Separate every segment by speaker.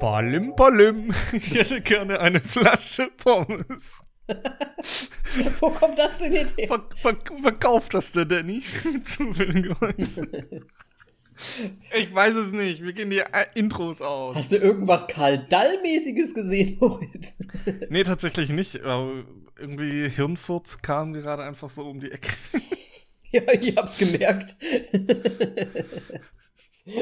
Speaker 1: Palim, palim. Ich hätte gerne eine Flasche Pommes.
Speaker 2: Wo kommt das denn jetzt her?
Speaker 1: Ver ver verkauft das der Danny? Zufälligerweise. Ich weiß es nicht. Wir gehen die äh, Intros aus.
Speaker 2: Hast du irgendwas Karl Dall-mäßiges gesehen, Moritz?
Speaker 1: Nee, tatsächlich nicht. Aber irgendwie Hirnfurz kam gerade einfach so um die Ecke.
Speaker 2: ja, ich hab's gemerkt.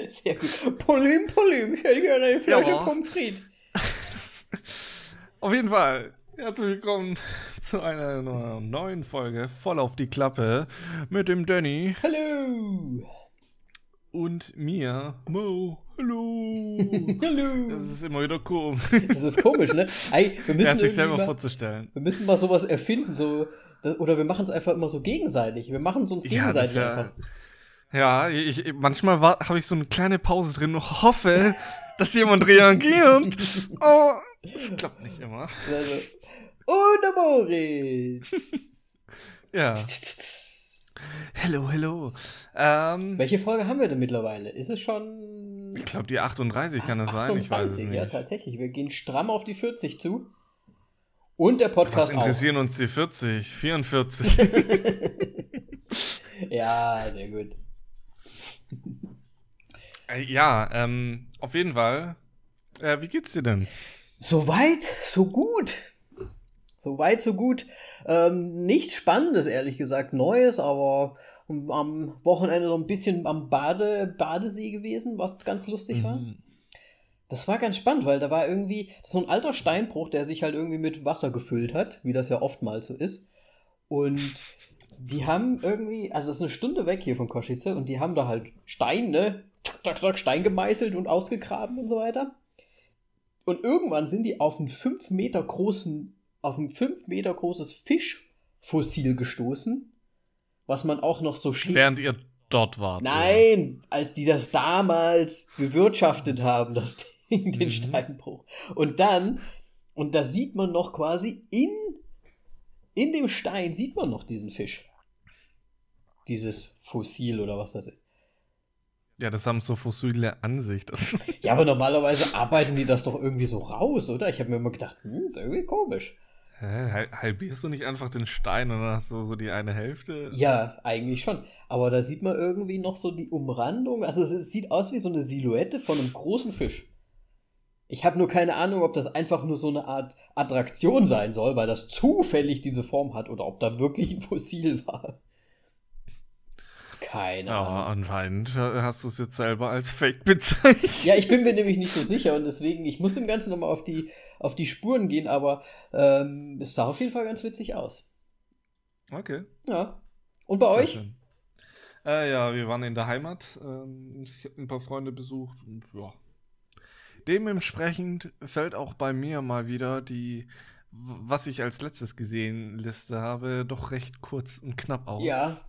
Speaker 2: Sehr gut. Polym, Polym. Ich hätte gerne eine Flasche
Speaker 1: Ja.
Speaker 2: Pommes frites.
Speaker 1: Auf jeden Fall. Herzlich willkommen zu einer neuen Folge voll auf die Klappe mit dem Danny
Speaker 2: Hallo.
Speaker 1: und mir, Mo. Hallo.
Speaker 2: Hallo.
Speaker 1: Das ist immer wieder komisch,
Speaker 2: Das ist komisch, ne? Ey, wir müssen,
Speaker 1: ja, sich selber
Speaker 2: mal,
Speaker 1: vorzustellen.
Speaker 2: wir müssen mal sowas erfinden, so. Oder wir machen es einfach immer so gegenseitig. Wir machen es uns
Speaker 1: Ja,
Speaker 2: gegenseitig
Speaker 1: wär-
Speaker 2: einfach.
Speaker 1: Ja, ich, manchmal habe ich so eine kleine Pause drin und hoffe, dass jemand reagiert. Oh, das klappt nicht immer.
Speaker 2: Also, und der Moritz.
Speaker 1: Ja. Hello, hello. Ähm,
Speaker 2: Welche Folge haben wir denn mittlerweile? Ist es schon.
Speaker 1: ich glaube, die 38 kann das sein. Ich weiß es
Speaker 2: 38? Ja,
Speaker 1: nicht.
Speaker 2: tatsächlich. Wir gehen stramm auf die 40 zu. Und der
Speaker 1: Was
Speaker 2: Podcast auch.
Speaker 1: interessieren uns die 40, 44?
Speaker 2: Ja, sehr gut.
Speaker 1: Äh, ja, ähm, auf jeden Fall. Äh, wie geht's dir denn?
Speaker 2: So weit, so gut. So weit, so gut. Ähm, nichts Spannendes, ehrlich gesagt, Neues, aber am Wochenende so ein bisschen am Bade, Badesee gewesen, was ganz lustig war.
Speaker 1: Mhm.
Speaker 2: Das war ganz spannend, weil da war irgendwie das ist so ein alter Steinbruch, der sich halt irgendwie mit Wasser gefüllt hat, wie das ja oftmals so ist. Und die haben irgendwie, also das ist eine Stunde weg hier von Koschice und die haben da halt Stein, ne? Zack, zack, zack, Stein gemeißelt und ausgegraben und so weiter. Und irgendwann sind die auf einen 5 Meter großen, auf ein 5 Meter großes Fischfossil gestoßen, was man auch noch so schön.
Speaker 1: Während ihr dort wart.
Speaker 2: Nein, als die das damals bewirtschaftet haben, das Ding, den
Speaker 1: Mhm.
Speaker 2: Steinbruch. Und dann, und da sieht man noch quasi in, in dem Stein sieht man noch diesen Fisch. Dieses Fossil oder was das ist.
Speaker 1: Ja, das haben so fossile Ansicht.
Speaker 2: Ja, aber normalerweise arbeiten die das doch irgendwie so raus, oder? Ich habe mir immer gedacht, hm, ist irgendwie komisch.
Speaker 1: Hä? Hal- Halbierst du nicht einfach den Stein und dann hast du so die eine Hälfte?
Speaker 2: Ja, eigentlich schon. Aber da sieht man irgendwie noch so die Umrandung. Also es, sieht aus wie so eine Silhouette von einem großen Fisch. Ich habe nur keine Ahnung, ob das einfach nur so eine Art Attraktion sein soll, weil das zufällig diese Form hat oder ob da wirklich ein Fossil war. Keine
Speaker 1: Ja,
Speaker 2: Ahnung.
Speaker 1: anscheinend äh, hast du es jetzt selber als Fake bezeichnet.
Speaker 2: Ja, ich bin mir nämlich nicht so sicher und deswegen, ich muss dem Ganzen nochmal auf die, auf die Spuren gehen, aber ähm, es sah auf jeden Fall ganz witzig aus.
Speaker 1: Okay.
Speaker 2: Ja. Und bei
Speaker 1: sehr
Speaker 2: euch?
Speaker 1: schön. Äh, ja, wir waren in der Heimat. Ähm, ich habe ein paar Freunde besucht und ja. Dementsprechend fällt auch bei mir mal wieder die, was ich als letztes gesehen Liste habe, doch recht kurz und knapp aus.
Speaker 2: Ja.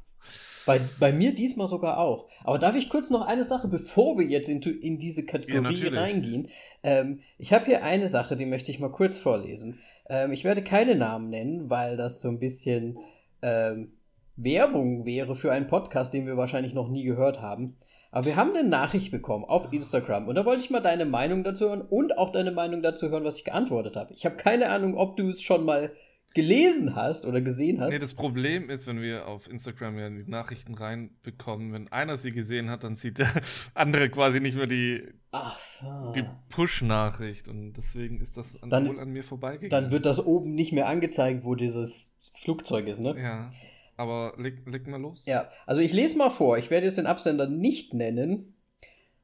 Speaker 2: Bei, bei mir diesmal sogar auch. Aber darf ich kurz noch eine Sache, bevor wir jetzt in, in diese Kategorie
Speaker 1: natürlich.
Speaker 2: reingehen? Ähm, ich habe hier eine Sache, die möchte ich mal kurz vorlesen. Ähm, ich werde keine Namen nennen, weil das so ein bisschen ähm, Werbung wäre für einen Podcast, den wir wahrscheinlich noch nie gehört haben. Aber wir haben eine Nachricht bekommen auf Instagram und da wollte ich mal deine Meinung dazu hören und auch deine Meinung dazu hören, was ich geantwortet habe. Ich habe keine Ahnung, ob du es schon mal gelesen hast oder gesehen hast.
Speaker 1: Nee, das Problem ist, wenn wir auf Instagram ja die Nachrichten reinbekommen, wenn einer sie gesehen hat, dann sieht der andere quasi nicht mehr die,
Speaker 2: so.
Speaker 1: die Push-Nachricht und deswegen ist das an,
Speaker 2: Dann-
Speaker 1: wohl an mir vorbeigegangen.
Speaker 2: Dann wird das oben nicht mehr angezeigt, wo dieses Flugzeug ist, ne?
Speaker 1: Ja, aber leg, leg mal los.
Speaker 2: Ja, also ich lese mal vor. Ich werde jetzt den Absender nicht nennen.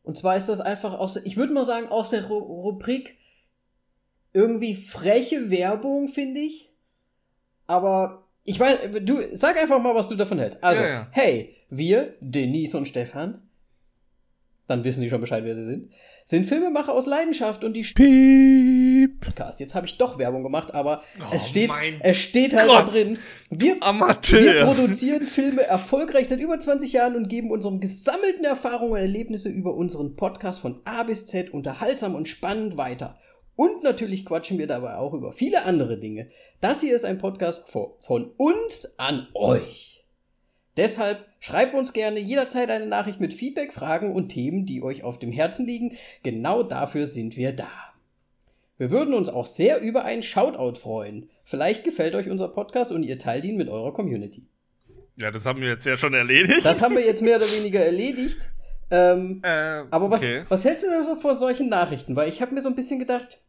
Speaker 2: Und zwar ist das einfach aus, ich würde mal sagen, aus der Ru Rubrik irgendwie freche Werbung, finde ich. Aber ich weiß, du sag einfach mal, was du davon hältst. Also,
Speaker 1: Ja, ja.
Speaker 2: hey, wir, Denise und Stefan, dann wissen die schon Bescheid, wer sie sind, sind Filmemacher aus Leidenschaft und die
Speaker 1: Piep.
Speaker 2: Podcast. Jetzt habe ich doch Werbung gemacht, aber
Speaker 1: Oh
Speaker 2: es steht, es steht halt
Speaker 1: Gott.
Speaker 2: da drin. Wir, wir produzieren Filme erfolgreich seit über 20 Jahren und geben unseren gesammelten Erfahrungen und Erlebnisse über unseren Podcast von A bis Z unterhaltsam und spannend weiter. Und natürlich quatschen wir dabei auch über viele andere Dinge. Das hier ist ein Podcast von uns an euch. Deshalb schreibt uns gerne jederzeit eine Nachricht mit Feedback, Fragen und Themen, die euch auf dem Herzen liegen. Genau dafür sind wir da. Wir würden uns auch sehr über einen Shoutout freuen. Vielleicht gefällt euch unser Podcast und ihr teilt ihn mit eurer Community.
Speaker 1: Ja, das haben wir jetzt ja schon erledigt.
Speaker 2: Das haben wir jetzt mehr oder weniger erledigt. Ähm, äh, aber was, okay. was hältst du denn so vor solchen Nachrichten? Weil ich habe mir so ein bisschen gedacht,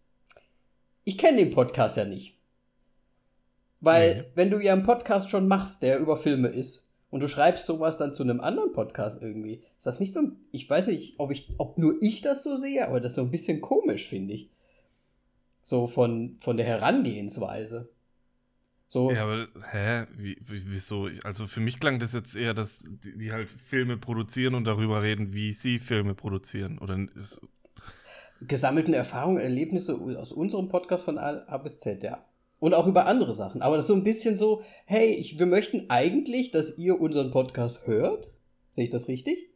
Speaker 2: ich kenne den Podcast ja nicht. Weil, nee. wenn du ja einen Podcast schon machst, der über Filme ist, und du schreibst sowas dann zu einem anderen Podcast irgendwie, ist das nicht so ein, ich weiß nicht, ob ich, ob nur ich das so sehe, aber das ist so ein bisschen komisch, finde ich. So von, von der Herangehensweise.
Speaker 1: So. Ja, aber, hä? Wie, wieso? Also für mich klang das jetzt eher, dass die, die, halt Filme produzieren und darüber reden, wie sie Filme produzieren. Oder ist.
Speaker 2: Gesammelten Erfahrungen, Erlebnisse aus unserem Podcast von A, bis Z, ja. Und auch über andere Sachen. Aber das ist so ein bisschen so, hey, ich, wir möchten eigentlich, dass ihr unseren Podcast hört. Sehe ich das richtig?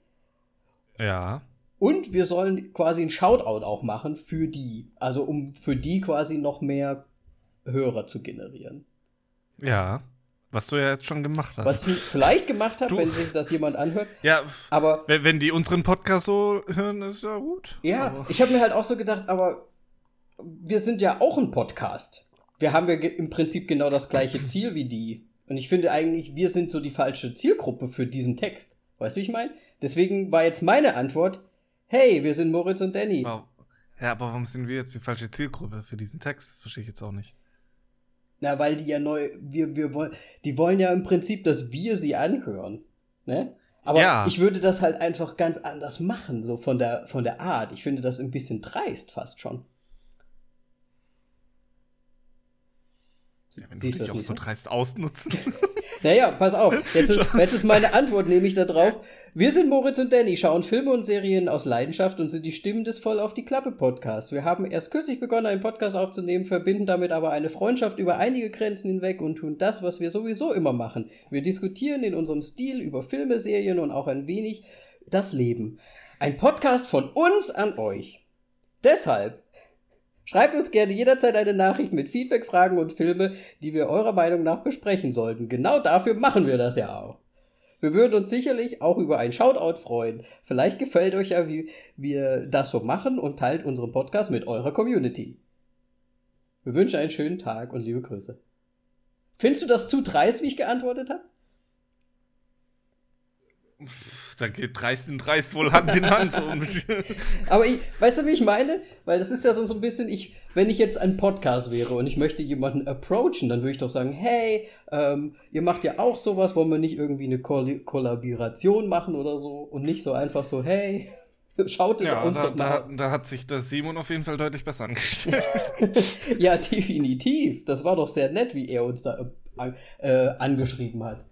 Speaker 1: Ja.
Speaker 2: Und wir sollen quasi ein Shoutout auch machen für die. Also um für die quasi noch mehr Hörer zu generieren.
Speaker 1: Ja. Was du ja jetzt schon gemacht hast.
Speaker 2: Was ich vielleicht gemacht habe, wenn sich das jemand anhört.
Speaker 1: Ja, aber. Wenn, wenn, die unseren Podcast so hören, ist ja gut.
Speaker 2: Ja, aber. ich habe mir halt auch so gedacht, aber wir sind ja auch ein Podcast. Wir haben ja im Prinzip genau das gleiche Ziel wie die. Und ich finde eigentlich, wir sind so die falsche Zielgruppe für diesen Text. Weißt du, wie ich meine? Deswegen war jetzt meine Antwort: Hey, wir sind Moritz und Danny. Wow.
Speaker 1: Ja, aber warum sind wir jetzt die falsche Zielgruppe für diesen Text? Verstehe ich jetzt auch nicht.
Speaker 2: Na, weil die ja neu, wir, wir wollen, die wollen ja im Prinzip, dass wir sie anhören. Ne? Aber ja. ich würde das halt einfach ganz anders machen, so von der, von der Art. Ich finde das ein bisschen dreist fast schon.
Speaker 1: Ja, wenn Siehst du dich auch so dreist ausnutzen.
Speaker 2: naja, pass auf. Jetzt, jetzt ist meine Antwort nämlich darauf. Wir sind Moritz und Danny, schauen Filme und Serien aus Leidenschaft und sind die Stimmen des Voll auf die Klappe Podcasts. Wir haben erst kürzlich begonnen, einen Podcast aufzunehmen, verbinden damit aber eine Freundschaft über einige Grenzen hinweg und tun das, was wir sowieso immer machen. Wir diskutieren in unserem Stil über Filme, Serien und auch ein wenig das Leben. Ein Podcast von uns an euch. Deshalb Schreibt uns gerne jederzeit eine Nachricht mit Feedback, Fragen und Filme, die wir eurer Meinung nach besprechen sollten. Genau dafür machen wir das ja auch. Wir würden uns sicherlich auch über ein Shoutout freuen. Vielleicht gefällt euch ja, wie wir das so machen und teilt unseren Podcast mit eurer Community. Wir wünschen einen schönen Tag und liebe Grüße. Findest du das zu dreist, wie ich geantwortet habe?
Speaker 1: Da geht dreist in dreist wohl Hand in Hand so ein bisschen.
Speaker 2: Aber ich, weißt du, wie ich meine? Weil das ist ja so, so ein bisschen, ich, wenn ich jetzt ein Podcast wäre und ich möchte jemanden approachen, dann würde ich doch sagen, hey, ähm, ihr macht ja auch sowas, wollen wir nicht irgendwie eine Koll Kollaboration machen oder so und nicht so einfach so, hey, schaut
Speaker 1: ja, uns da, doch mal. Da, da hat sich das Simon auf jeden Fall deutlich besser angestellt.
Speaker 2: ja, definitiv. Das war doch sehr nett, wie er uns da äh, äh angeschrieben hat.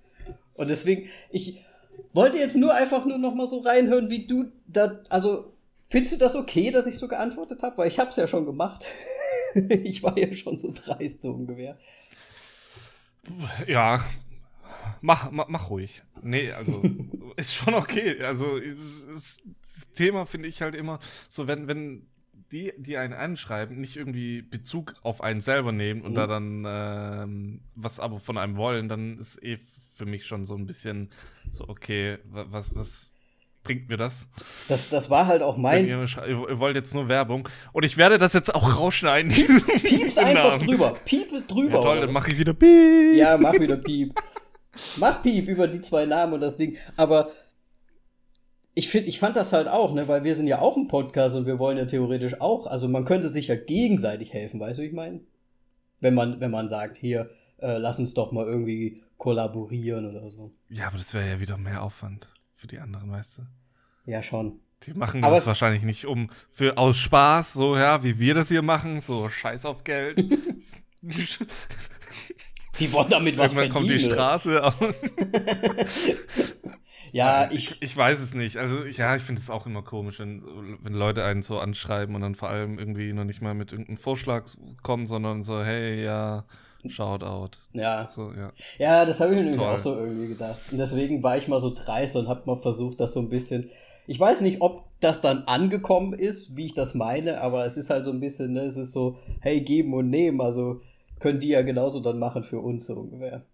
Speaker 2: Und deswegen, ich, wollte jetzt nur einfach nur noch mal so reinhören, wie du da, also findest du das okay, dass ich so geantwortet habe? Weil ich habe es ja schon gemacht. ich war ja schon so dreist so ungefähr.
Speaker 1: Ja, mach, mach, mach ruhig. Nee, also ist schon okay. Also das, das Thema finde ich halt immer so, wenn, wenn die, die einen anschreiben, nicht irgendwie Bezug auf einen selber nehmen und mhm. da dann ähm, was aber von einem wollen, dann ist eh für mich schon so ein bisschen so, okay, was, was bringt mir das?
Speaker 2: Das, das war halt auch mein.
Speaker 1: Ihr, ihr, wollt jetzt nur Werbung. Und ich werde das jetzt auch rausschneiden.
Speaker 2: Piep, piep's einfach drüber. Piep drüber. Ja,
Speaker 1: toll, dann mach ich wieder Piep.
Speaker 2: Ja, mach wieder Piep. mach Piep über die zwei Namen und das Ding. Aber ich, find, ich fand das halt auch, ne, weil wir sind ja auch ein Podcast und wir wollen ja theoretisch auch, also man könnte sich ja gegenseitig helfen, weißt du, wie ich meine? Wenn man, wenn man sagt, hier, äh, lass uns doch mal irgendwie kollaborieren oder so.
Speaker 1: Ja, aber das wäre ja wieder mehr Aufwand für die anderen, weißt du?
Speaker 2: Ja, schon.
Speaker 1: Die machen aber das wahrscheinlich nicht um für aus Spaß, so ja, wie wir das hier machen, so Scheiß auf Geld.
Speaker 2: die wollen damit was Irgendwann
Speaker 1: kommt die Straße.
Speaker 2: ja,
Speaker 1: ich, ich, ich weiß es nicht. Also ja, ich finde es auch immer komisch, wenn, wenn Leute einen so anschreiben und dann vor allem irgendwie noch nicht mal mit irgendeinem Vorschlag kommen, sondern so, hey, ja, Shoutout.
Speaker 2: Ja. So, ja. ja, das habe ich mir nämlich auch so irgendwie gedacht. Und deswegen war ich mal so dreist und habe mal versucht, das so ein bisschen. Ich weiß nicht, ob das dann angekommen ist, wie ich das meine, aber es ist halt so ein bisschen, ne, es ist so, hey, geben und nehmen, also können die ja genauso dann machen für uns so ungefähr.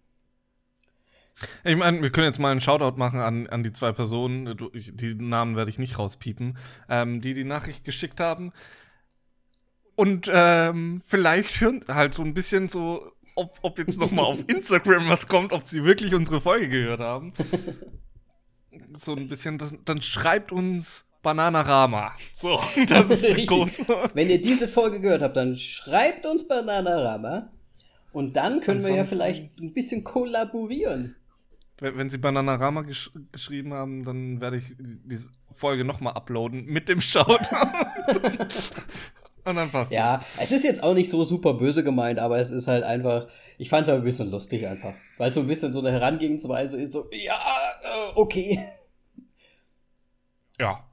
Speaker 1: Ich meine, wir können jetzt mal einen Shoutout machen an, an die zwei Personen, die Namen werde ich nicht rauspiepen, ähm, die die Nachricht geschickt haben. Und ähm, vielleicht hören halt so ein bisschen so, ob, ob jetzt noch mal auf Instagram was kommt, ob sie wirklich unsere Folge gehört haben. So ein bisschen, das, dann schreibt uns Bananarama. So,
Speaker 2: das ist Richtig. Code. Wenn ihr diese Folge gehört habt, dann schreibt uns Bananarama. Und dann können Ansonsten, wir ja vielleicht ein bisschen kollaborieren.
Speaker 1: Wenn, wenn Sie Bananarama gesch geschrieben haben, dann werde ich diese Folge nochmal uploaden mit dem Shoutout.
Speaker 2: Und dann passt Ja, es ist jetzt auch nicht so super böse gemeint, aber es ist halt einfach, ich fand es aber ein bisschen lustig einfach. Weil es so ein bisschen so eine Herangehensweise ist, so, ja, äh, okay.
Speaker 1: Ja.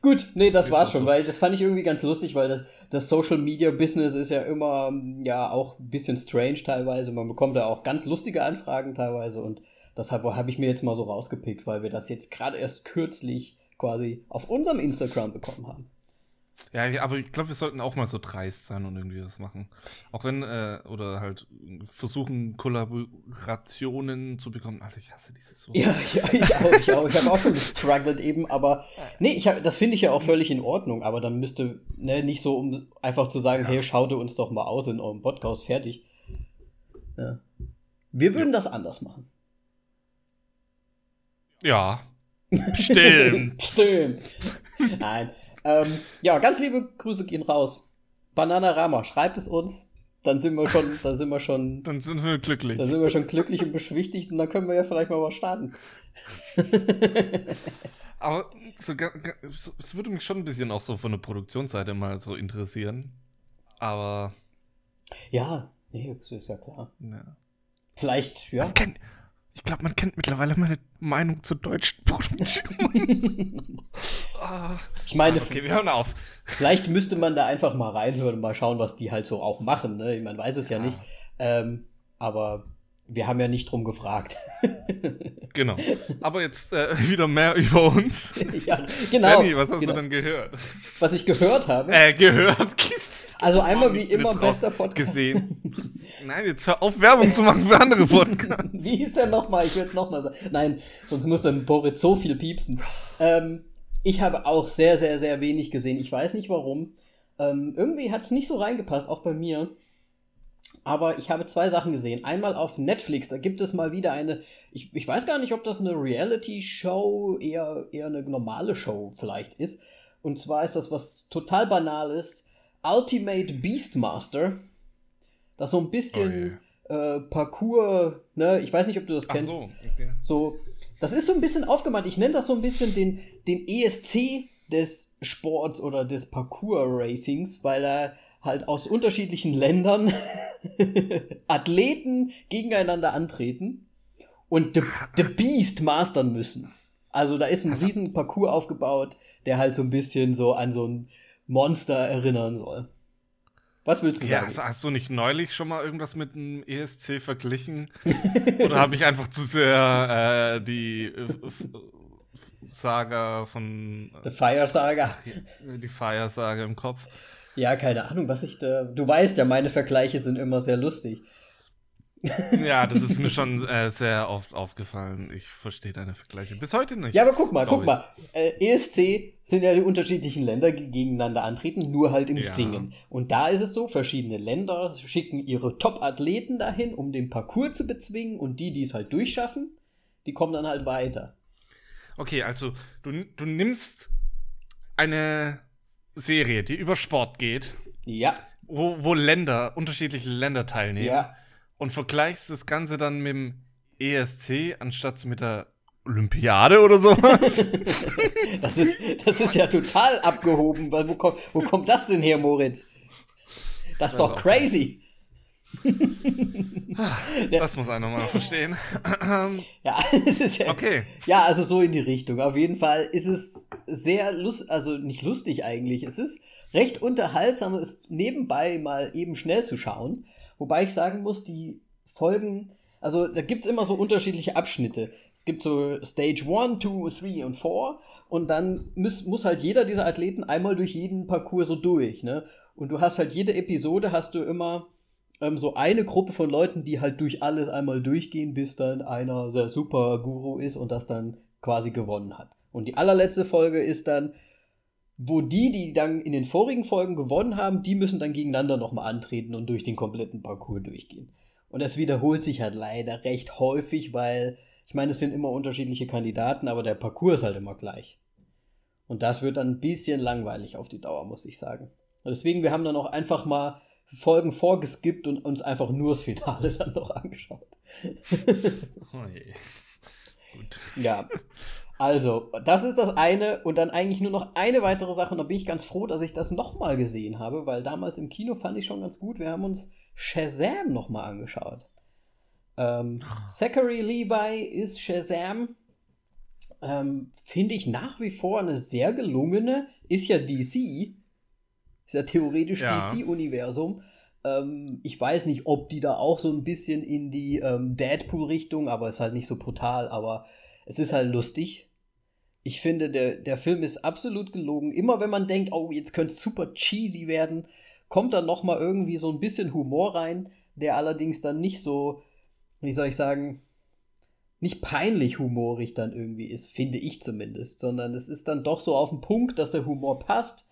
Speaker 2: Gut, nee, das war's schon, so. weil das fand ich irgendwie ganz lustig, weil das, das, Social Media Business ist ja immer, ja, auch ein bisschen strange teilweise. Man bekommt da auch ganz lustige Anfragen teilweise und deshalb habe ich mir jetzt mal so rausgepickt, weil wir das jetzt gerade erst kürzlich quasi auf unserem Instagram bekommen haben.
Speaker 1: Ja, aber ich glaube, wir sollten auch mal so dreist sein und irgendwie das machen. Auch wenn, äh, oder halt versuchen, Kollaborationen zu bekommen. Alter, ich hasse dieses
Speaker 2: Wort. Ja, ja ich auch, ich auch. Ich habe auch schon gestruggelt eben, aber nee, ich hab, das finde ich ja auch völlig in Ordnung, aber dann müsste, ne, nicht so, um einfach zu sagen, ja. hey, schaut uns doch mal aus in eurem Podcast, fertig. Ja. Wir würden ja. das anders machen.
Speaker 1: Ja. Stimmt.
Speaker 2: Stimmt. Nein. Ähm, ja, ganz liebe Grüße gehen raus. Bananarama, schreibt es uns. Dann sind wir schon, dann sind wir schon.
Speaker 1: Dann sind wir glücklich.
Speaker 2: Dann sind wir schon glücklich und beschwichtigt und dann können wir ja vielleicht mal was starten.
Speaker 1: Aber so, es würde mich schon ein bisschen auch so von der Produktionsseite mal so interessieren. Aber.
Speaker 2: Ja, nee, das ist ja klar. Ja. Vielleicht, ja.
Speaker 1: Man kennt, ich glaube, man kennt mittlerweile meine Meinung zur deutschen Produktion.
Speaker 2: oh. Ich meine, okay, wir hören auf. Vielleicht müsste man da einfach mal reinhören und mal schauen, was die halt so auch machen. Ne? Man weiß es ja, ja nicht. Ähm, aber wir haben ja nicht drum gefragt.
Speaker 1: genau. Aber jetzt äh, wieder mehr über uns.
Speaker 2: ja, genau.
Speaker 1: Benny, was hast
Speaker 2: genau.
Speaker 1: du denn gehört?
Speaker 2: Was ich gehört habe?
Speaker 1: Äh, gehört.
Speaker 2: Also einmal wie immer bester Podcast.
Speaker 1: Gesehen. Nein, jetzt hör auf, Werbung zu machen für andere Podcasts.
Speaker 2: wie hieß der nochmal? Ich will es nochmal sagen. Nein, sonst muss dann Boris so viel piepsen. Ähm, ich habe auch sehr, sehr, sehr wenig gesehen. Ich weiß nicht warum. Ähm, irgendwie hat es nicht so reingepasst, auch bei mir. Aber ich habe zwei Sachen gesehen. Einmal auf Netflix, da gibt es mal wieder eine, ich, ich weiß gar nicht, ob das eine Reality-Show, eher, eher eine normale Show vielleicht ist. Und zwar ist das was total Banales. Ultimate Beastmaster. Das so ein bisschen oh, yeah. äh, Parcours, ne? Ich weiß nicht, ob du das kennst. Ach so, okay. so, das ist so ein bisschen aufgemacht. Ich nenne das so ein bisschen den, den ESC des Sports oder des Parcours-Racings, weil er halt aus unterschiedlichen Ländern Athleten gegeneinander antreten und The, The Beast mastern müssen. Also da ist ein riesen Parcours aufgebaut, der halt so ein bisschen so an so ein Monster erinnern soll. Was willst du
Speaker 1: ja,
Speaker 2: sagen?
Speaker 1: Hast, du nicht neulich schon mal irgendwas mit einem ESC verglichen? Oder habe ich einfach zu sehr äh, die äh, Saga von.
Speaker 2: The Fire Saga.
Speaker 1: Die Fire Saga im Kopf.
Speaker 2: Ja, keine Ahnung, was ich da. Du weißt ja, meine Vergleiche sind immer sehr lustig
Speaker 1: ja, das ist mir schon äh, sehr oft aufgefallen. Ich verstehe deine Vergleiche bis heute nicht.
Speaker 2: Ja, aber guck mal, guck ich. mal. Äh, ESC sind ja die unterschiedlichen Länder, die gegeneinander antreten, nur halt im ja. Singen. Und da ist es so, verschiedene Länder schicken ihre Top-Athleten dahin, um den Parcours zu bezwingen und die, die es halt durchschaffen, die kommen dann halt weiter.
Speaker 1: Okay, also du, du nimmst eine Serie, die über Sport geht.
Speaker 2: Ja.
Speaker 1: Wo, wo Länder, unterschiedliche Länder teilnehmen. Ja und vergleichst das Ganze dann mit dem ESC anstatt mit der Olympiade oder sowas.
Speaker 2: das, ist, das ist ja total abgehoben, weil wo, kommt, wo kommt das denn her, Moritz? Das ist doch crazy.
Speaker 1: das muss einer mal verstehen.
Speaker 2: ja, es ist ja, okay. Ja, also so in die Richtung. Auf jeden Fall ist es sehr lustig, also nicht lustig eigentlich. Es ist recht unterhaltsam, es nebenbei mal eben schnell zu schauen. Wobei ich sagen muss, die Folgen Also da gibt es immer so unterschiedliche Abschnitte. Es gibt so Stage 1, 2, 3 und 4 und dann muss, muss halt jeder dieser Athleten einmal durch jeden Parcours so durch. Ne? Und du hast halt jede Episode, hast du immer ähm, so eine Gruppe von Leuten, die halt durch alles einmal durchgehen, bis dann einer der Super-Guru ist und das dann quasi gewonnen hat. Und die allerletzte Folge ist dann, wo die, die dann in den vorigen Folgen gewonnen haben, die müssen dann gegeneinander nochmal antreten und durch den kompletten Parcours durchgehen. Und das wiederholt sich halt leider recht häufig, weil ich meine, es sind immer unterschiedliche Kandidaten, aber der Parcours ist halt immer gleich. Und das wird dann ein bisschen langweilig auf die Dauer, muss ich sagen. Deswegen, wir haben dann auch einfach mal Folgen vorgeskippt und uns einfach nur das Finale dann noch angeschaut. oh je. Gut. Ja. Also, das ist das eine und dann eigentlich nur noch eine weitere Sache und da bin ich ganz froh, dass ich das nochmal gesehen habe, weil damals im Kino fand ich schon ganz gut. Wir haben uns Shazam nochmal angeschaut. Ähm, ah. Zachary Levi ist Shazam. Ähm, Finde ich nach wie vor eine sehr gelungene. Ist ja DC. Ist ja theoretisch ja. DC-Universum. Ähm, ich weiß nicht, ob die da auch so ein bisschen in die ähm, Deadpool-Richtung, aber ist halt nicht so brutal, aber es ist halt lustig. Ich finde, der, der Film ist absolut gelogen. Immer wenn man denkt, oh, jetzt könnte es super cheesy werden, kommt dann noch mal irgendwie so ein bisschen Humor rein, der allerdings dann nicht so, wie soll ich sagen, nicht peinlich humorig dann irgendwie ist, finde ich zumindest, sondern es ist dann doch so auf den Punkt, dass der Humor passt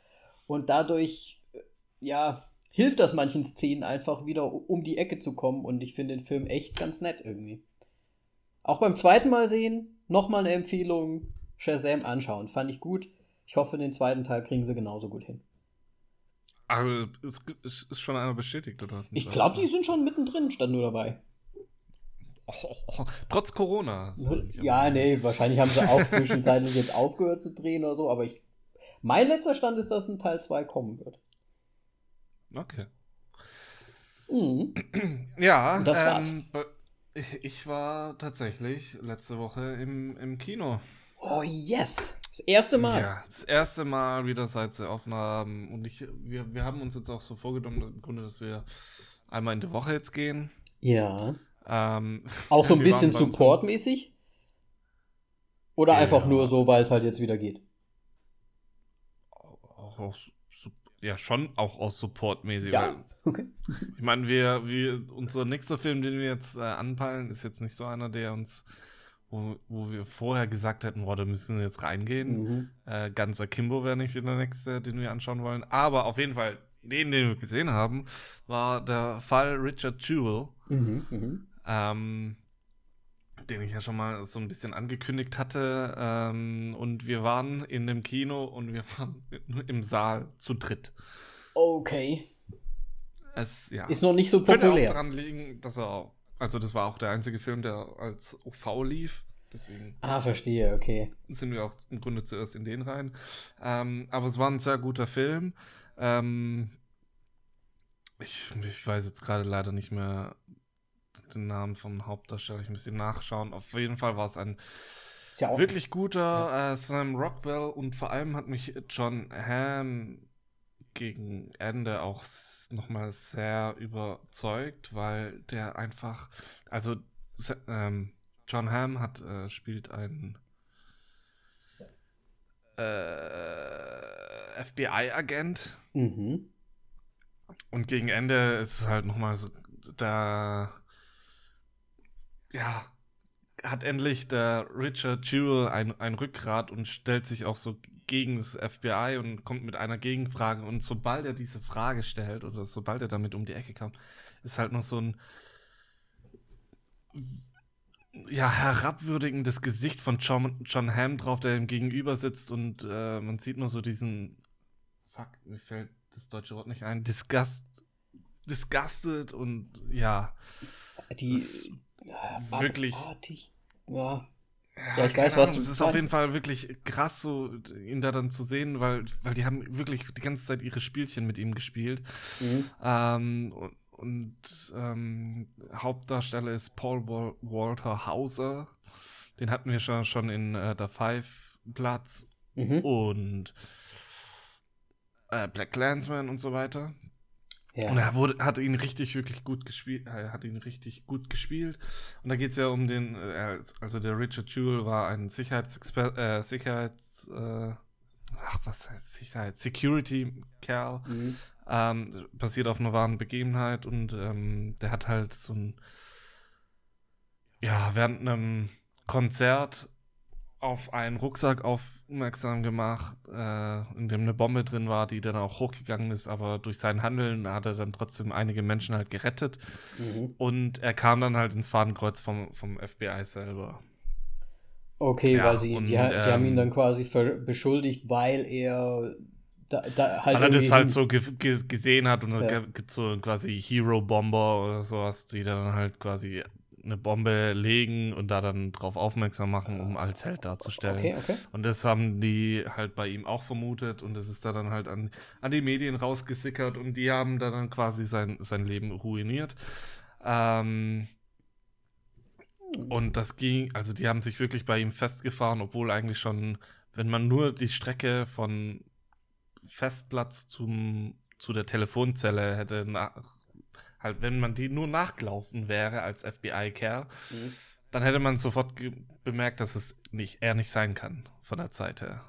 Speaker 2: und dadurch, äh, ja, hilft das manchen Szenen einfach wieder um die Ecke zu kommen und ich finde den Film echt ganz nett irgendwie. Auch beim zweiten Mal sehen, nochmal eine Empfehlung, Shazam anschauen, fand ich gut. Ich hoffe, den zweiten Teil kriegen sie genauso gut hin.
Speaker 1: Also, es ist schon einer bestätigt, oder was?
Speaker 2: Ich glaube, die sind schon mittendrin, stand nur dabei.
Speaker 1: Oh, oh, oh. Trotz Corona.
Speaker 2: Ja, nee, wahrscheinlich haben sie auch zwischenzeitlich jetzt aufgehört zu drehen oder so, aber ich mein letzter Stand ist, dass ein Teil 2 kommen wird.
Speaker 1: Okay. Mhm. Ja,
Speaker 2: das war's.
Speaker 1: Ähm, ich, ich, war tatsächlich letzte Woche im, im Kino.
Speaker 2: Oh, yes. Das erste Mal.
Speaker 1: Ja, das erste Mal wieder seit sie offen haben. Und ich, wir, wir haben uns jetzt auch so vorgenommen, im Grunde, dass wir einmal in der Woche jetzt gehen.
Speaker 2: Ja.
Speaker 1: Ähm,
Speaker 2: auch so ein bisschen supportmäßig? Oder ja, einfach nur so, weil es halt jetzt wieder geht?
Speaker 1: auch aus, ja, schon auch aus Support-mäßig.
Speaker 2: Ja. Okay.
Speaker 1: Ich meine, wir, wir, unser nächster Film, den wir jetzt äh, anpeilen, ist jetzt nicht so einer, der uns, wo, wo wir vorher gesagt hätten, boah, da müssen wir jetzt reingehen. Mhm. Äh, ganz Akimbo wäre nicht der nächste, den wir anschauen wollen. Aber auf jeden Fall, den, den wir gesehen haben, war der Fall Richard Jewell. Mhm, mhm. ähm, den ich ja schon mal so ein bisschen angekündigt hatte. Ähm, und wir waren in dem Kino und wir waren im Saal zu dritt.
Speaker 2: Okay.
Speaker 1: Es, ja.
Speaker 2: Ist noch nicht so populär. Könnte
Speaker 1: auch daran liegen, dass er also das war auch der einzige Film, der als OV lief. Deswegen
Speaker 2: ah, verstehe, okay.
Speaker 1: Sind wir auch im Grunde zuerst in den rein. Ähm, aber es war ein sehr guter Film. Ähm, ich, ich weiß jetzt gerade leider nicht mehr den Namen vom Hauptdarsteller. Ich müsste nachschauen. Auf jeden Fall war es ein ja wirklich guter ja. äh, Sam Rockwell und vor allem hat mich John Hamm gegen Ende auch nochmal sehr überzeugt, weil der einfach, also ähm, John Hamm hat äh, spielt einen äh, FBI-Agent.
Speaker 2: Mhm.
Speaker 1: Und gegen Ende ist es halt nochmal so, da ja, hat endlich der Richard Jewell ein, ein Rückgrat und stellt sich auch so gegen das FBI und kommt mit einer Gegenfrage. Und sobald er diese Frage stellt oder sobald er damit um die Ecke kommt, ist halt noch so ein ja, herabwürdigendes Gesicht von John, John Hamm drauf, der ihm gegenüber sitzt und äh, man sieht nur so diesen Fuck, mir fällt das deutsche Wort nicht ein. Disgust, disgusted und ja.
Speaker 2: Die
Speaker 1: ja, wirklich.
Speaker 2: Ja.
Speaker 1: Ja, ich weiß, was du Es ist auf jeden Fall wirklich krass, so ihn da dann zu sehen, weil, weil die haben wirklich die ganze Zeit ihre Spielchen mit ihm gespielt. Mhm. Ähm, und, und ähm, Hauptdarsteller ist Paul Wal Walter Hauser. Den hatten wir schon, schon in äh, der Five Platz mhm. und äh, Black Clansman und so weiter. Ja. Und er wurde, hat ihn richtig, wirklich gut gespielt, er hat ihn richtig gut gespielt. Und da geht es ja um den, äh, also der Richard Jewell war ein Sicherheitsexpert, äh, Sicherheits, äh, ach, was heißt Sicherheit, Security-Kerl. Mhm. Ähm, basiert auf einer wahren Begebenheit und ähm, der hat halt so ein, ja, während einem Konzert auf einen Rucksack aufmerksam gemacht, äh, in dem eine Bombe drin war, die dann auch hochgegangen ist, aber durch sein Handeln hat er dann trotzdem einige Menschen halt gerettet. Mhm. Und er kam dann halt ins Fadenkreuz vom, vom FBI selber.
Speaker 2: Okay, ja, weil sie, und, die, ähm, sie haben ihn dann quasi beschuldigt, weil er
Speaker 1: da, da halt weil er das halt so ge ge gesehen hat und ja. da gibt so quasi Hero-Bomber oder sowas, die dann halt quasi eine Bombe legen und da dann drauf aufmerksam machen, um als Held darzustellen. Okay, okay. Und das haben die halt bei ihm auch vermutet und das ist da dann halt an, an die Medien rausgesickert und die haben da dann quasi sein, sein Leben ruiniert. Ähm, und das ging, also die haben sich wirklich bei ihm festgefahren, obwohl eigentlich schon, wenn man nur die Strecke von Festplatz zum, zu der Telefonzelle hätte nach, halt, wenn man die nur nachgelaufen wäre als FBI-Kerl, mhm. dann hätte man sofort bemerkt, dass es nicht, er nicht sein kann von der Zeit her.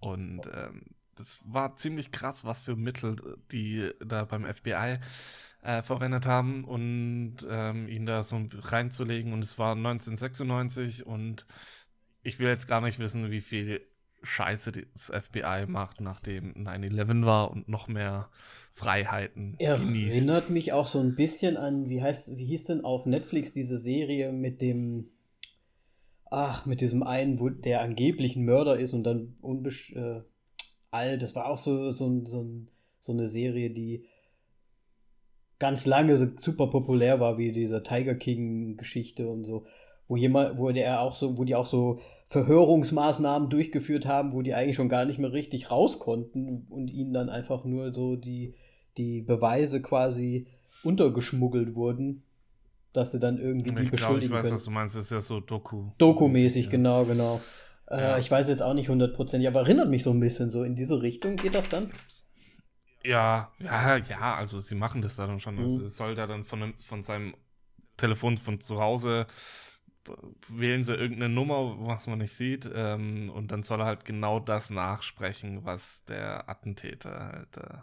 Speaker 1: Und ähm, das war ziemlich krass, was für Mittel die da beim FBI äh, verwendet haben und ähm, ihn da so reinzulegen. Und es war 1996 und ich will jetzt gar nicht wissen, wie viel Scheiße das FBI macht, nachdem 9-11 war und noch mehr Freiheiten
Speaker 2: er genießt. Erinnert mich auch so ein bisschen an, wie heißt, wie hieß denn auf Netflix diese Serie mit dem, ach, mit diesem einen, wo der angeblich ein Mörder ist und dann unbesch äh, alt. Das war auch so, so, so, so eine Serie, die ganz lange so super populär war, wie diese Tiger King-Geschichte und so, wo jemand, wo der auch so, wo die auch so Verhörungsmaßnahmen durchgeführt haben, wo die eigentlich schon gar nicht mehr richtig raus konnten und ihnen dann einfach nur so die die Beweise quasi untergeschmuggelt wurden, dass sie dann irgendwie die ich beschuldigen glaub,
Speaker 1: Ich weiß, können. was du meinst, das ist ja so Doku.
Speaker 2: Doku-mäßig, ja. genau, genau. Äh, ja. ich weiß jetzt auch nicht hundertprozentig, aber erinnert mich so ein bisschen so in diese Richtung. Geht das dann?
Speaker 1: Ja, ja, ja, also sie machen das dann schon. Also mhm. Also es soll da dann von, von seinem Telefon von zu Hause wählen sie irgendeine Nummer, was man nicht sieht, ähm, und dann soll er halt genau das nachsprechen, was der Attentäter halt äh,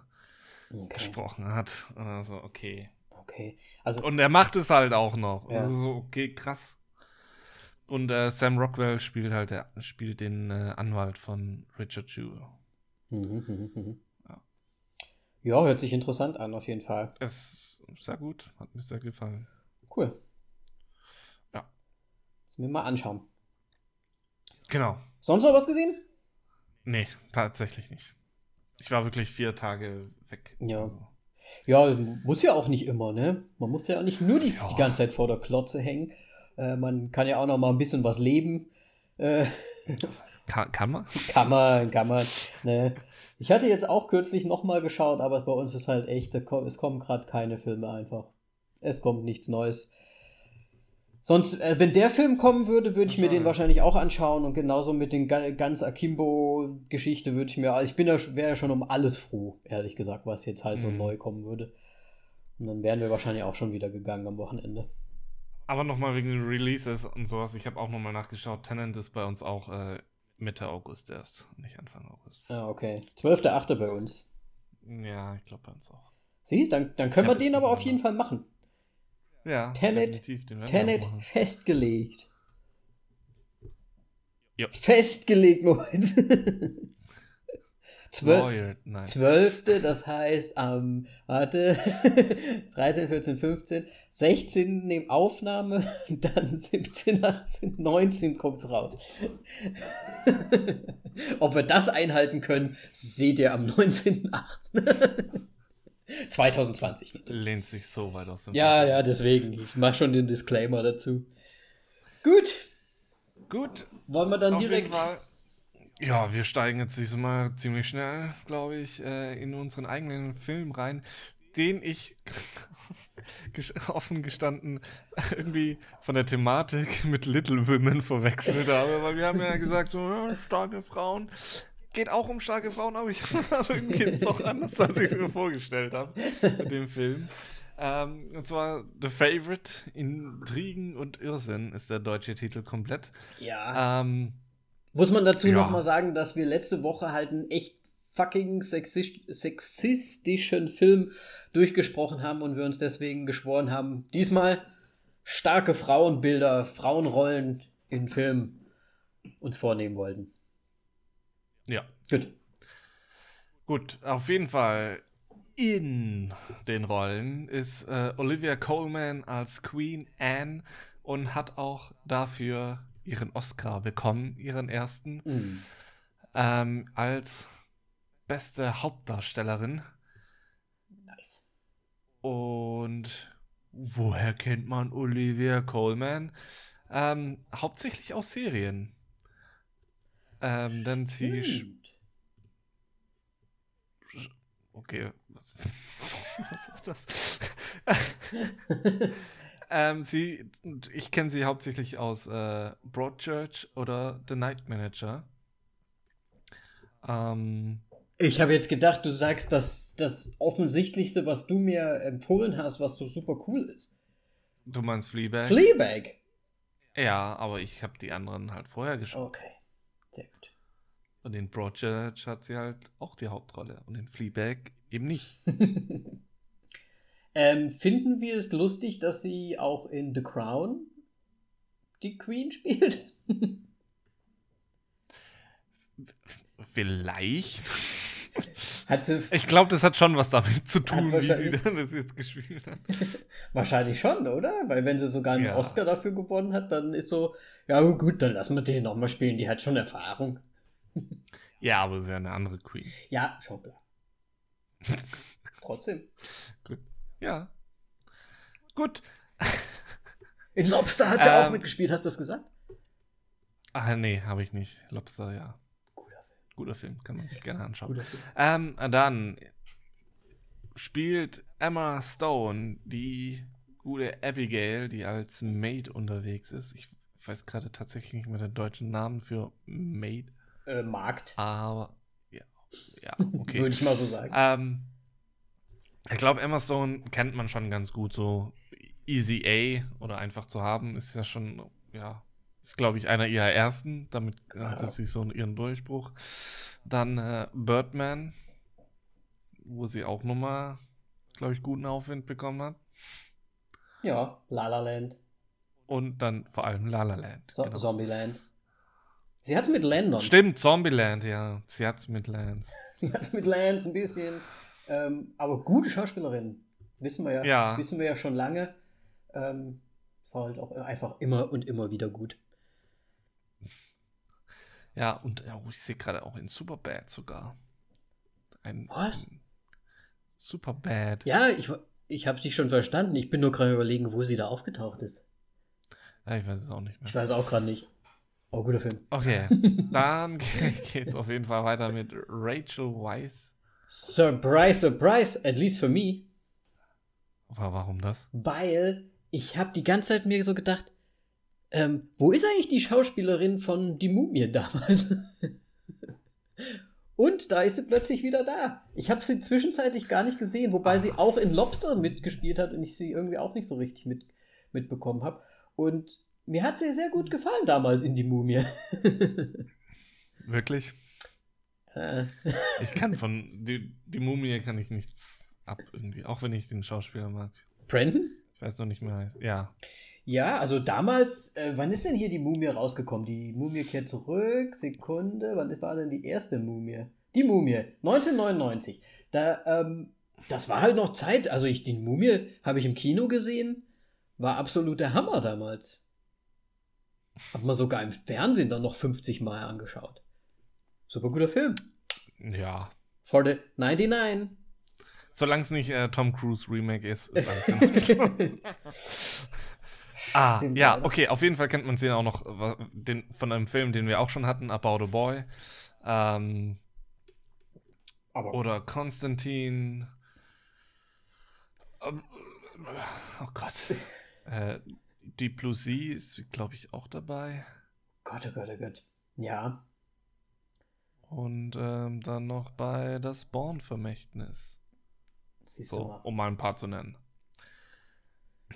Speaker 1: okay. gesprochen hat. Oder so, okay.
Speaker 2: Okay.
Speaker 1: Also, und er macht es halt auch noch. Ja. Also, okay, krass. Und äh, Sam Rockwell spielt halt der, spielt den äh, Anwalt von Richard Jewell. Mhm,
Speaker 2: mhm, mhm. Ja. ja, hört sich interessant an, auf jeden Fall.
Speaker 1: Es ist sehr gut, hat mir sehr gefallen.
Speaker 2: Cool.
Speaker 1: Ja.
Speaker 2: Mir mal anschauen.
Speaker 1: Genau.
Speaker 2: Sonst noch was gesehen?
Speaker 1: Nee, tatsächlich nicht. Ich war wirklich vier Tage weg.
Speaker 2: Ja. Ja, muss ja auch nicht immer, ne? Man muss ja auch nicht nur die, ja. die ganze Zeit vor der Klotze hängen. Äh, man kann ja auch noch mal ein bisschen was leben. Äh,
Speaker 1: kann, kann man?
Speaker 2: Kann man, kann man. Ne? Ich hatte jetzt auch kürzlich noch mal geschaut, aber bei uns ist halt echt, es kommen gerade keine Filme einfach. Es kommt nichts Neues. Sonst, äh, wenn der Film kommen würde, würde ich mir den wahrscheinlich auch anschauen und genauso mit den ganz Akimbo-Geschichte würde ich mir, ich bin ja, wäre ja schon um alles froh, ehrlich gesagt, was jetzt halt so mhm. neu kommen würde. Und dann wären wir wahrscheinlich auch schon wieder gegangen am Wochenende.
Speaker 1: Aber nochmal wegen Releases und sowas, ich habe auch nochmal nachgeschaut, Tenant ist bei uns auch äh, Mitte August erst, nicht Anfang August.
Speaker 2: Ah, okay. 12.8. bei uns.
Speaker 1: Ja, ich glaube bei uns auch.
Speaker 2: Sieh, dann, dann können wir den aber auf jeden Fall machen.
Speaker 1: Ja,
Speaker 2: Tenet, Tenet festgelegt.
Speaker 1: Ja.
Speaker 2: Festgelegt, Moment. Zwölf, Zwölfte, das heißt am, warte, 13, 14, 15, 16 nehmen Aufnahme, dann 17, 18, 19 kommt's raus. Ob wir das einhalten können, seht ihr am 19.8. 2020
Speaker 1: natürlich. Lehnt sich so weit aus
Speaker 2: dem Ja, Fall. ja, deswegen. Ich mache schon den Disclaimer dazu. Gut.
Speaker 1: Gut.
Speaker 2: Wollen wir dann Auf direkt.
Speaker 1: Ja, wir steigen jetzt diesmal ziemlich schnell, glaube ich, äh, in unseren eigenen Film rein, den ich offen gestanden irgendwie von der Thematik mit Little Women verwechselt habe, weil wir haben ja gesagt, so starke Frauen. Geht auch um starke Frauen, aber ich irgendwie jetzt doch anders, als ich es mir vorgestellt habe mit dem Film. Ähm, und zwar The Favorite, Intrigen und Irrsinn ist der deutsche Titel komplett.
Speaker 2: Ja.
Speaker 1: Ähm,
Speaker 2: Muss man dazu
Speaker 1: ja.
Speaker 2: noch mal sagen, dass wir letzte Woche halt einen echt fucking sexist sexistischen Film durchgesprochen haben und wir uns deswegen geschworen haben, diesmal starke Frauenbilder, Frauenrollen in Filmen uns vornehmen wollten.
Speaker 1: Ja.
Speaker 2: Gut.
Speaker 1: Gut, auf jeden Fall in den Rollen ist äh, Olivia Colman als Queen Anne und hat auch dafür ihren Oscar bekommen, ihren ersten,
Speaker 2: Mhm.
Speaker 1: ähm, als beste Hauptdarstellerin.
Speaker 2: Nice.
Speaker 1: Und woher kennt man Olivia Colman? Ähm, hauptsächlich aus Serien. Ähm, denn sie. sch-
Speaker 2: Stimmt.
Speaker 1: Okay, was, was ist das? ähm, sie, ich kenne sie hauptsächlich aus äh, Broadchurch oder The Night Manager. Ähm,
Speaker 2: Ich habe jetzt gedacht, du sagst, dass das Offensichtlichste, was du mir empfohlen hast, was so super cool ist.
Speaker 1: du meinst Fleabag?
Speaker 2: Fleabag.
Speaker 1: ja, aber ich habe die anderen halt vorher geschaut.
Speaker 2: Okay.
Speaker 1: Und in Broadchurch hat sie halt auch die Hauptrolle. Und in Fleabag eben nicht.
Speaker 2: ähm, finden wir es lustig, dass sie auch in The Crown die Queen spielt?
Speaker 1: Vielleicht.
Speaker 2: hat sie
Speaker 1: Ich glaube, das hat schon was damit zu tun, wie sie das jetzt gespielt hat.
Speaker 2: wahrscheinlich schon, oder? Weil wenn sie sogar einen
Speaker 1: Ja.
Speaker 2: Oscar dafür gewonnen hat, dann ist so, ja gut, dann lassen wir die nochmal spielen, die hat schon Erfahrung.
Speaker 1: Ja, aber sie ist ja eine andere Queen.
Speaker 2: Ja, schon klar. Trotzdem.
Speaker 1: Gut. Ja. Gut.
Speaker 2: In Lobster hat sie auch
Speaker 1: Ähm,
Speaker 2: mitgespielt, hast du das gesagt?
Speaker 1: Ah, nee, habe ich nicht. Lobster, ja.
Speaker 2: Guter Film.
Speaker 1: Guter Film, kann man sich gerne anschauen.
Speaker 2: Guter Film.
Speaker 1: Ähm, dann spielt Emma Stone die gute Abigail, die als Maid unterwegs ist. Ich weiß gerade tatsächlich nicht mehr den deutschen Namen für Maid,
Speaker 2: Äh, Markt,
Speaker 1: aber ja, ja, okay.
Speaker 2: würde ich mal so sagen.
Speaker 1: Ähm, ich glaube, Stone kennt man schon ganz gut. So Easy A oder einfach zu haben, ist ja schon, ja, ist glaube ich einer ihrer ersten. Damit hatte
Speaker 2: Ja.
Speaker 1: sie so ihren Durchbruch. Dann äh, Birdman, wo sie auch nochmal, glaube ich, guten Aufwind bekommen hat.
Speaker 2: Ja, La La Land,
Speaker 1: Und dann vor allem La La Land.
Speaker 2: so
Speaker 1: genau.
Speaker 2: Zombieland. Sie hat es mit Landon.
Speaker 1: Stimmt, Zombieland, ja. Sie hat's mit Lance.
Speaker 2: Sie hat es mit Lance ein bisschen. Ähm, aber gute Schauspielerin. Wissen wir ja.
Speaker 1: Ja.
Speaker 2: Wissen wir ja schon lange. Ähm, ist halt auch einfach immer und immer wieder gut.
Speaker 1: Ja, und oh, ich sehe gerade auch in Superbad sogar. Ein,
Speaker 2: Was?
Speaker 1: ein Superbad.
Speaker 2: Ja, ich, ich habe dich schon verstanden. Ich bin nur gerade überlegen, wo sie da aufgetaucht ist.
Speaker 1: Ja, ich weiß es auch nicht
Speaker 2: Ich
Speaker 1: mehr.
Speaker 2: weiß auch gerade nicht. Oh, guter Film.
Speaker 1: Okay, dann geht es auf jeden Fall weiter mit Rachel Weisz.
Speaker 2: Surprise, surprise, at least for me.
Speaker 1: Warum das?
Speaker 2: Weil ich habe die ganze Zeit mir so gedacht, ähm, wo ist eigentlich die Schauspielerin von Die Mumie damals? Und da ist sie plötzlich wieder da. Ich habe sie zwischenzeitlich gar nicht gesehen, wobei sie auch in Lobster mitgespielt hat und ich sie irgendwie auch nicht so richtig mit, mitbekommen habe. Und mir hat sie sehr gut gefallen damals in Die Mumie.
Speaker 1: Wirklich?
Speaker 2: Äh,
Speaker 1: Ich kann von die, die Mumie kann ich nichts ab irgendwie, auch wenn ich den Schauspieler mag.
Speaker 2: Brandon?
Speaker 1: Ich weiß noch nicht mehr. heißt- Ja,
Speaker 2: Ja, also damals, äh, wann ist denn hier die Mumie rausgekommen? Die Mumie kehrt zurück, Sekunde, wann war denn die erste Mumie? Die Mumie, 1999. Da, ähm, das war halt noch Zeit, also ich, die Mumie habe ich im Kino gesehen, war absolut der Hammer damals. Hat man sogar im Fernsehen dann noch 50 Mal angeschaut. Super guter Film.
Speaker 1: ja.
Speaker 2: For the 99.
Speaker 1: Solange es nicht äh, Tom Cruise Remake ist, ist alles in. Ah,
Speaker 2: Stimmt,
Speaker 1: ja,
Speaker 2: leider.
Speaker 1: okay, auf jeden Fall kennt man sie auch noch den, von einem Film, den wir auch schon hatten, About a Boy. Ähm,
Speaker 2: Aber
Speaker 1: oder Konstantin. Ähm, Oh Gott. Äh, die Plusie ist, glaube ich, auch dabei.
Speaker 2: Gott, oh Gott, oh Gott. Ja.
Speaker 1: Und ähm, dann noch bei das Born-Vermächtnis. So, um mal ein paar zu nennen.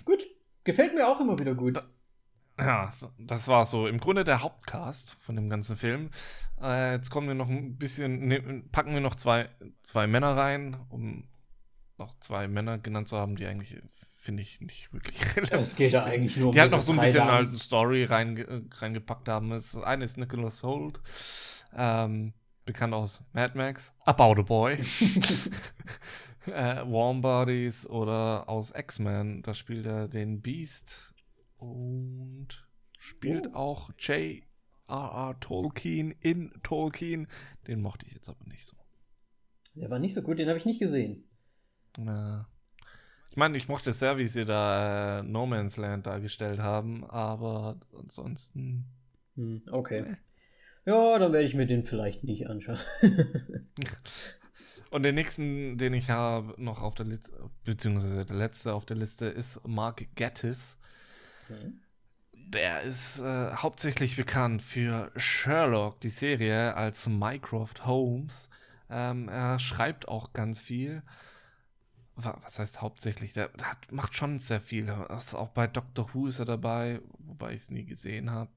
Speaker 2: Gut. Gefällt mir auch immer wieder gut.
Speaker 1: Ja, das war so im Grunde der Hauptcast von dem ganzen Film. Äh, jetzt kommen wir noch ein bisschen, ne, packen wir noch zwei, zwei Männer rein, um noch zwei Männer genannt zu haben, die eigentlich, finde ich, nicht wirklich
Speaker 2: relevant Es geht ja eigentlich nur
Speaker 1: um Die halt noch so ein bisschen halt eine Story rein, reingepackt haben. Das eine ist Nicholas Holt, ähm, bekannt aus Mad Max, About a Boy. äh, Warm Bodies oder aus X-Men. Da spielt er den Beast und spielt oh. auch J.R.R. Tolkien in Tolkien. Den mochte ich jetzt aber nicht so.
Speaker 2: Der war nicht so gut, den habe ich nicht gesehen.
Speaker 1: Na. Ich meine, ich mochte sehr, wie sie da äh, No Man's Land dargestellt haben, aber ansonsten.
Speaker 2: Hm, okay. Nee. Ja, dann werde ich mir den vielleicht nicht anschauen.
Speaker 1: Und den nächsten, den ich habe, noch auf der Liste, beziehungsweise der letzte auf der Liste, ist Mark Gattis. Mhm. Der ist äh, hauptsächlich bekannt für Sherlock, die Serie, als Mycroft Holmes. Ähm, er schreibt auch ganz viel. Was heißt hauptsächlich? Der hat, macht schon sehr viel. Also auch bei Doctor Who ist er dabei, wobei ich es nie gesehen habe.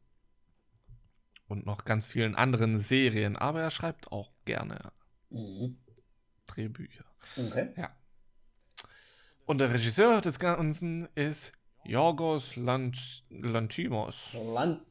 Speaker 1: Und noch ganz vielen anderen Serien. Aber er schreibt auch gerne. Mhm. Drehbücher. Okay. Ja. Und der Regisseur des Ganzen ist Jorgos Lant Lantimos.
Speaker 2: Lant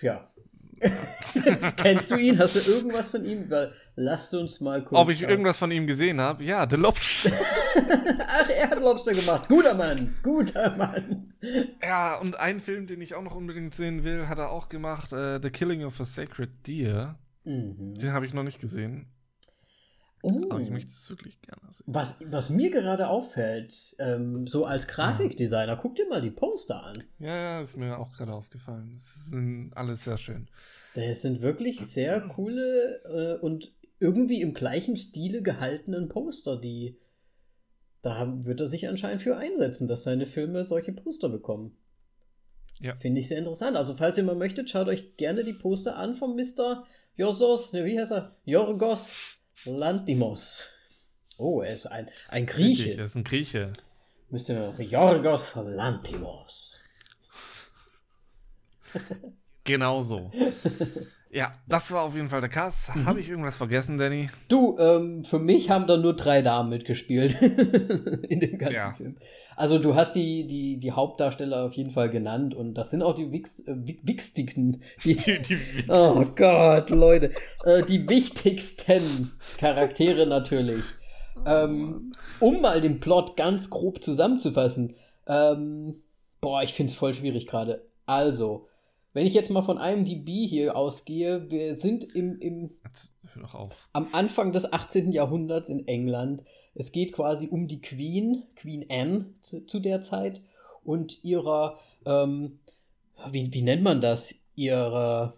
Speaker 2: ja. Kennst du ihn? Hast du irgendwas von ihm? Lasst uns mal
Speaker 1: gucken. Ob ich irgendwas von ihm gesehen habe? Ja, The Lobster.
Speaker 2: Ach, er hat Lobster gemacht. Guter Mann. Guter Mann.
Speaker 1: Ja, und einen Film, den ich auch noch unbedingt sehen will, hat er auch gemacht. Uh, The Killing of a Sacred Deer. Mhm. Den habe ich noch nicht gesehen. Oh. Aber ich möchte es wirklich gerne sehen.
Speaker 2: Was, was mir gerade auffällt, ähm, so als Grafikdesigner, ja. guck dir mal die Poster an.
Speaker 1: Ja, ja, ist mir auch gerade aufgefallen. Das sind alles sehr schön.
Speaker 2: Das sind wirklich sehr coole äh, und irgendwie im gleichen Stile gehaltenen Poster, die da wird er sich anscheinend für einsetzen, dass seine Filme solche Poster bekommen. Ja. Finde ich sehr interessant. Also, falls ihr mal möchtet, schaut euch gerne die Poster an von Mr. Josos, wie heißt er? Jorgos Lantimos. Oh, er ist ein, ein Grieche. Richtig,
Speaker 1: er ist ein Grieche.
Speaker 2: Müsste Jorgos Lantimos.
Speaker 1: genau so. Ja, das war auf jeden Fall der Cast. Mhm. Habe ich irgendwas vergessen, Danny?
Speaker 2: Du, ähm, für mich haben da nur drei Damen mitgespielt in dem ganzen ja. Film. Also du hast die, die, die Hauptdarsteller auf jeden Fall genannt und das sind auch die Wix, äh, wichtigsten. Die, die, die oh Gott, Leute. Äh, die wichtigsten Charaktere natürlich. Oh, ähm, um mal den Plot ganz grob zusammenzufassen. Ähm, boah, ich finde es voll schwierig gerade. Also, wenn ich jetzt mal von IMDb hier ausgehe, wir sind im, im am Anfang des 18. Jahrhunderts in England. Es geht quasi um die Queen, Queen Anne zu, zu der Zeit und ihrer, ähm, wie, wie nennt man das? Ihre,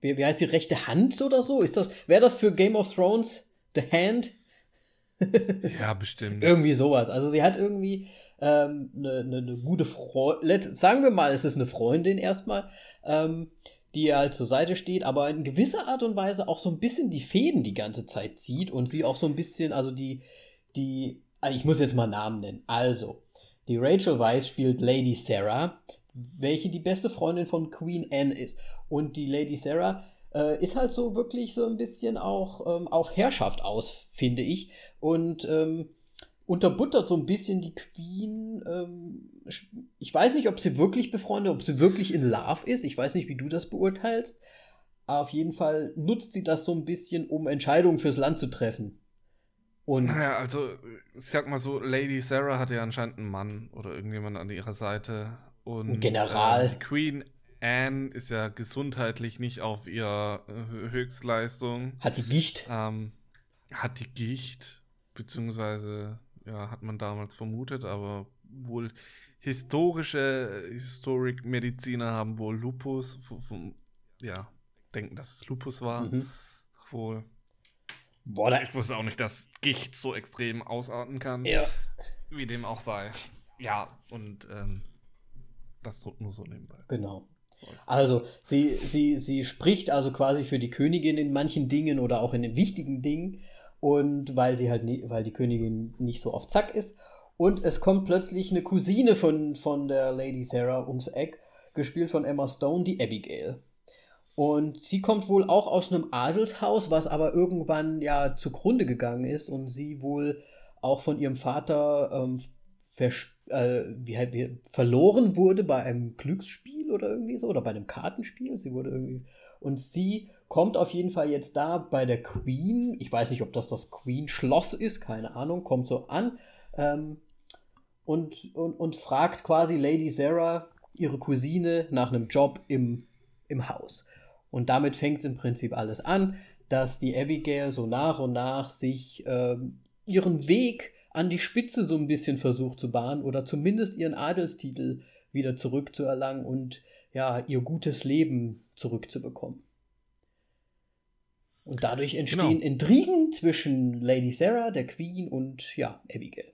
Speaker 2: wie, wie heißt die rechte Hand oder so? Ist das, wäre das für Game of Thrones The Hand?
Speaker 1: ja, bestimmt.
Speaker 2: irgendwie sowas. Also sie hat irgendwie ähm, eine, ne, ne gute Freundin, sagen wir mal, es ist eine Freundin erstmal, ähm, die ihr halt zur Seite steht, aber in gewisser Art und Weise auch so ein bisschen die Fäden die ganze Zeit zieht und sie auch so ein bisschen, also die, die, also ich muss jetzt mal Namen nennen. Also, die Rachel Weisz spielt Lady Sarah, welche die beste Freundin von Queen Anne ist. Und die Lady Sarah äh, ist halt so wirklich so ein bisschen auch ähm, auf Herrschaft aus, finde ich. Und ähm, unterbuttert so ein bisschen die Queen. Ähm, ich weiß nicht, ob sie wirklich befreundet, ob sie wirklich in Love ist. Ich weiß nicht, wie du das beurteilst. Aber auf jeden Fall nutzt sie das so ein bisschen, um Entscheidungen fürs Land zu treffen.
Speaker 1: Und naja, also, ich sag mal so, Lady Sarah hatte ja anscheinend einen Mann oder irgendjemand an ihrer Seite. Und
Speaker 2: ein General.
Speaker 1: Äh, die Queen Anne ist ja gesundheitlich nicht auf ihrer äh, Höchstleistung.
Speaker 2: Hat die Gicht.
Speaker 1: Ähm, hat die Gicht, beziehungsweise ja, hat man damals vermutet, aber wohl historische Historik-Mediziner haben wohl Lupus, vom, ja, denken, dass es Lupus war. Mhm. Wohl. Boah, ich wusste auch nicht, dass Gicht so extrem ausarten kann.
Speaker 2: Ja.
Speaker 1: Wie dem auch sei. Ja, und ähm, das nur so nebenbei.
Speaker 2: Genau. Also, sie, sie, sie spricht also quasi für die Königin in manchen Dingen oder auch in den wichtigen Dingen. Und weil sie halt nie, weil die Königin nicht so auf Zack ist. Und es kommt plötzlich eine Cousine von, von der Lady Sarah ums Eck, gespielt von Emma Stone, die Abigail. Und sie kommt wohl auch aus einem Adelshaus, was aber irgendwann ja zugrunde gegangen ist und sie wohl auch von ihrem Vater ähm, äh, wie, wie, verloren wurde bei einem Glücksspiel oder irgendwie so oder bei einem Kartenspiel. Sie wurde irgendwie und sie kommt auf jeden Fall jetzt da bei der Queen. Ich weiß nicht, ob das das Queen Schloss ist, keine Ahnung. Kommt so an ähm, und, und, und fragt quasi Lady Sarah, ihre Cousine, nach einem Job im, im Haus. Und damit fängt es im Prinzip alles an, dass die Abigail so nach und nach sich ähm, ihren Weg an die Spitze so ein bisschen versucht zu bahnen oder zumindest ihren Adelstitel wieder zurückzuerlangen und ja, ihr gutes Leben zurückzubekommen. Und dadurch entstehen genau. Intrigen zwischen Lady Sarah, der Queen und ja, Abigail.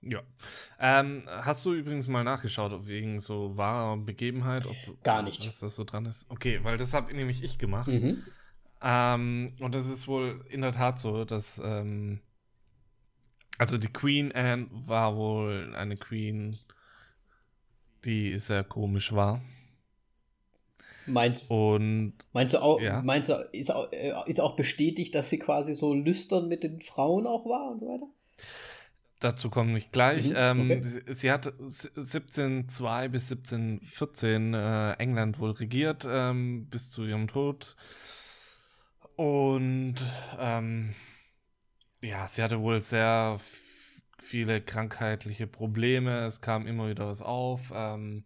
Speaker 1: Ja. Ähm, hast du übrigens mal nachgeschaut, ob wegen so wahrer Begebenheit, ob
Speaker 2: gar nicht,
Speaker 1: dass das so dran ist? Okay, weil das habe nämlich ich gemacht. Mhm. Ähm, und es ist wohl in der Tat so, dass ähm, also die Queen Anne war wohl eine Queen, die sehr komisch war.
Speaker 2: Meinst,
Speaker 1: und,
Speaker 2: meinst du auch, ja. meinst du, ist auch, äh, ist auch bestätigt, dass sie quasi so lüstern mit den Frauen auch war und so weiter?
Speaker 1: Dazu komme ich gleich. Mhm, ähm, okay. sie, sie, hat 1702 bis 1714 äh, England wohl regiert, ähm, bis zu ihrem Tod. Und ähm, ja, sie hatte wohl sehr viele krankheitliche Probleme. Es kam immer wieder was auf. Ähm,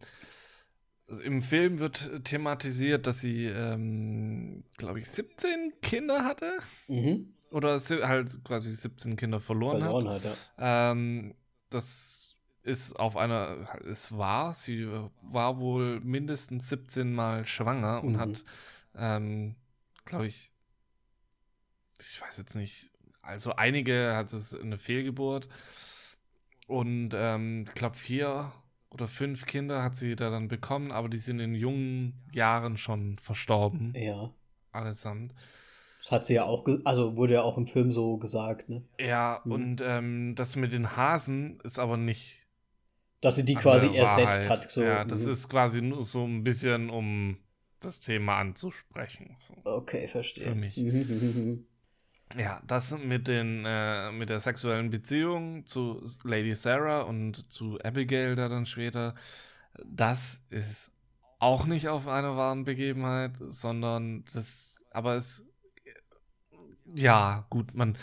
Speaker 1: also Im Film wird thematisiert, dass sie, ähm, glaube ich, 17 Kinder hatte. Mhm. Oder halt quasi 17 Kinder verloren, verloren hat. hat ja. ähm, das ist auf einer, es war, sie war wohl mindestens 17 Mal schwanger mhm. und hat, ähm, glaube ich, ich weiß jetzt nicht, also einige hat es eine Fehlgeburt und ähm, ich glaube vier oder fünf Kinder hat sie da dann bekommen, aber die sind in jungen Jahren schon verstorben.
Speaker 2: Ja.
Speaker 1: Allesamt.
Speaker 2: Das hat sie ja auch, also wurde ja auch im Film so gesagt, ne?
Speaker 1: Ja, mhm. und ähm, das mit den Hasen ist aber nicht.
Speaker 2: Dass sie die quasi ersetzt hat.
Speaker 1: So. Ja, das mhm. ist quasi nur so ein bisschen, um das Thema anzusprechen.
Speaker 2: Okay, verstehe.
Speaker 1: Für mich. Mhm, mhm, mhm, ja, das mit, den, äh, mit der sexuellen Beziehung zu Lady Sarah und zu Abigail da dann später, das ist auch nicht auf einer wahren Begebenheit, sondern das, aber es, ja, gut, man,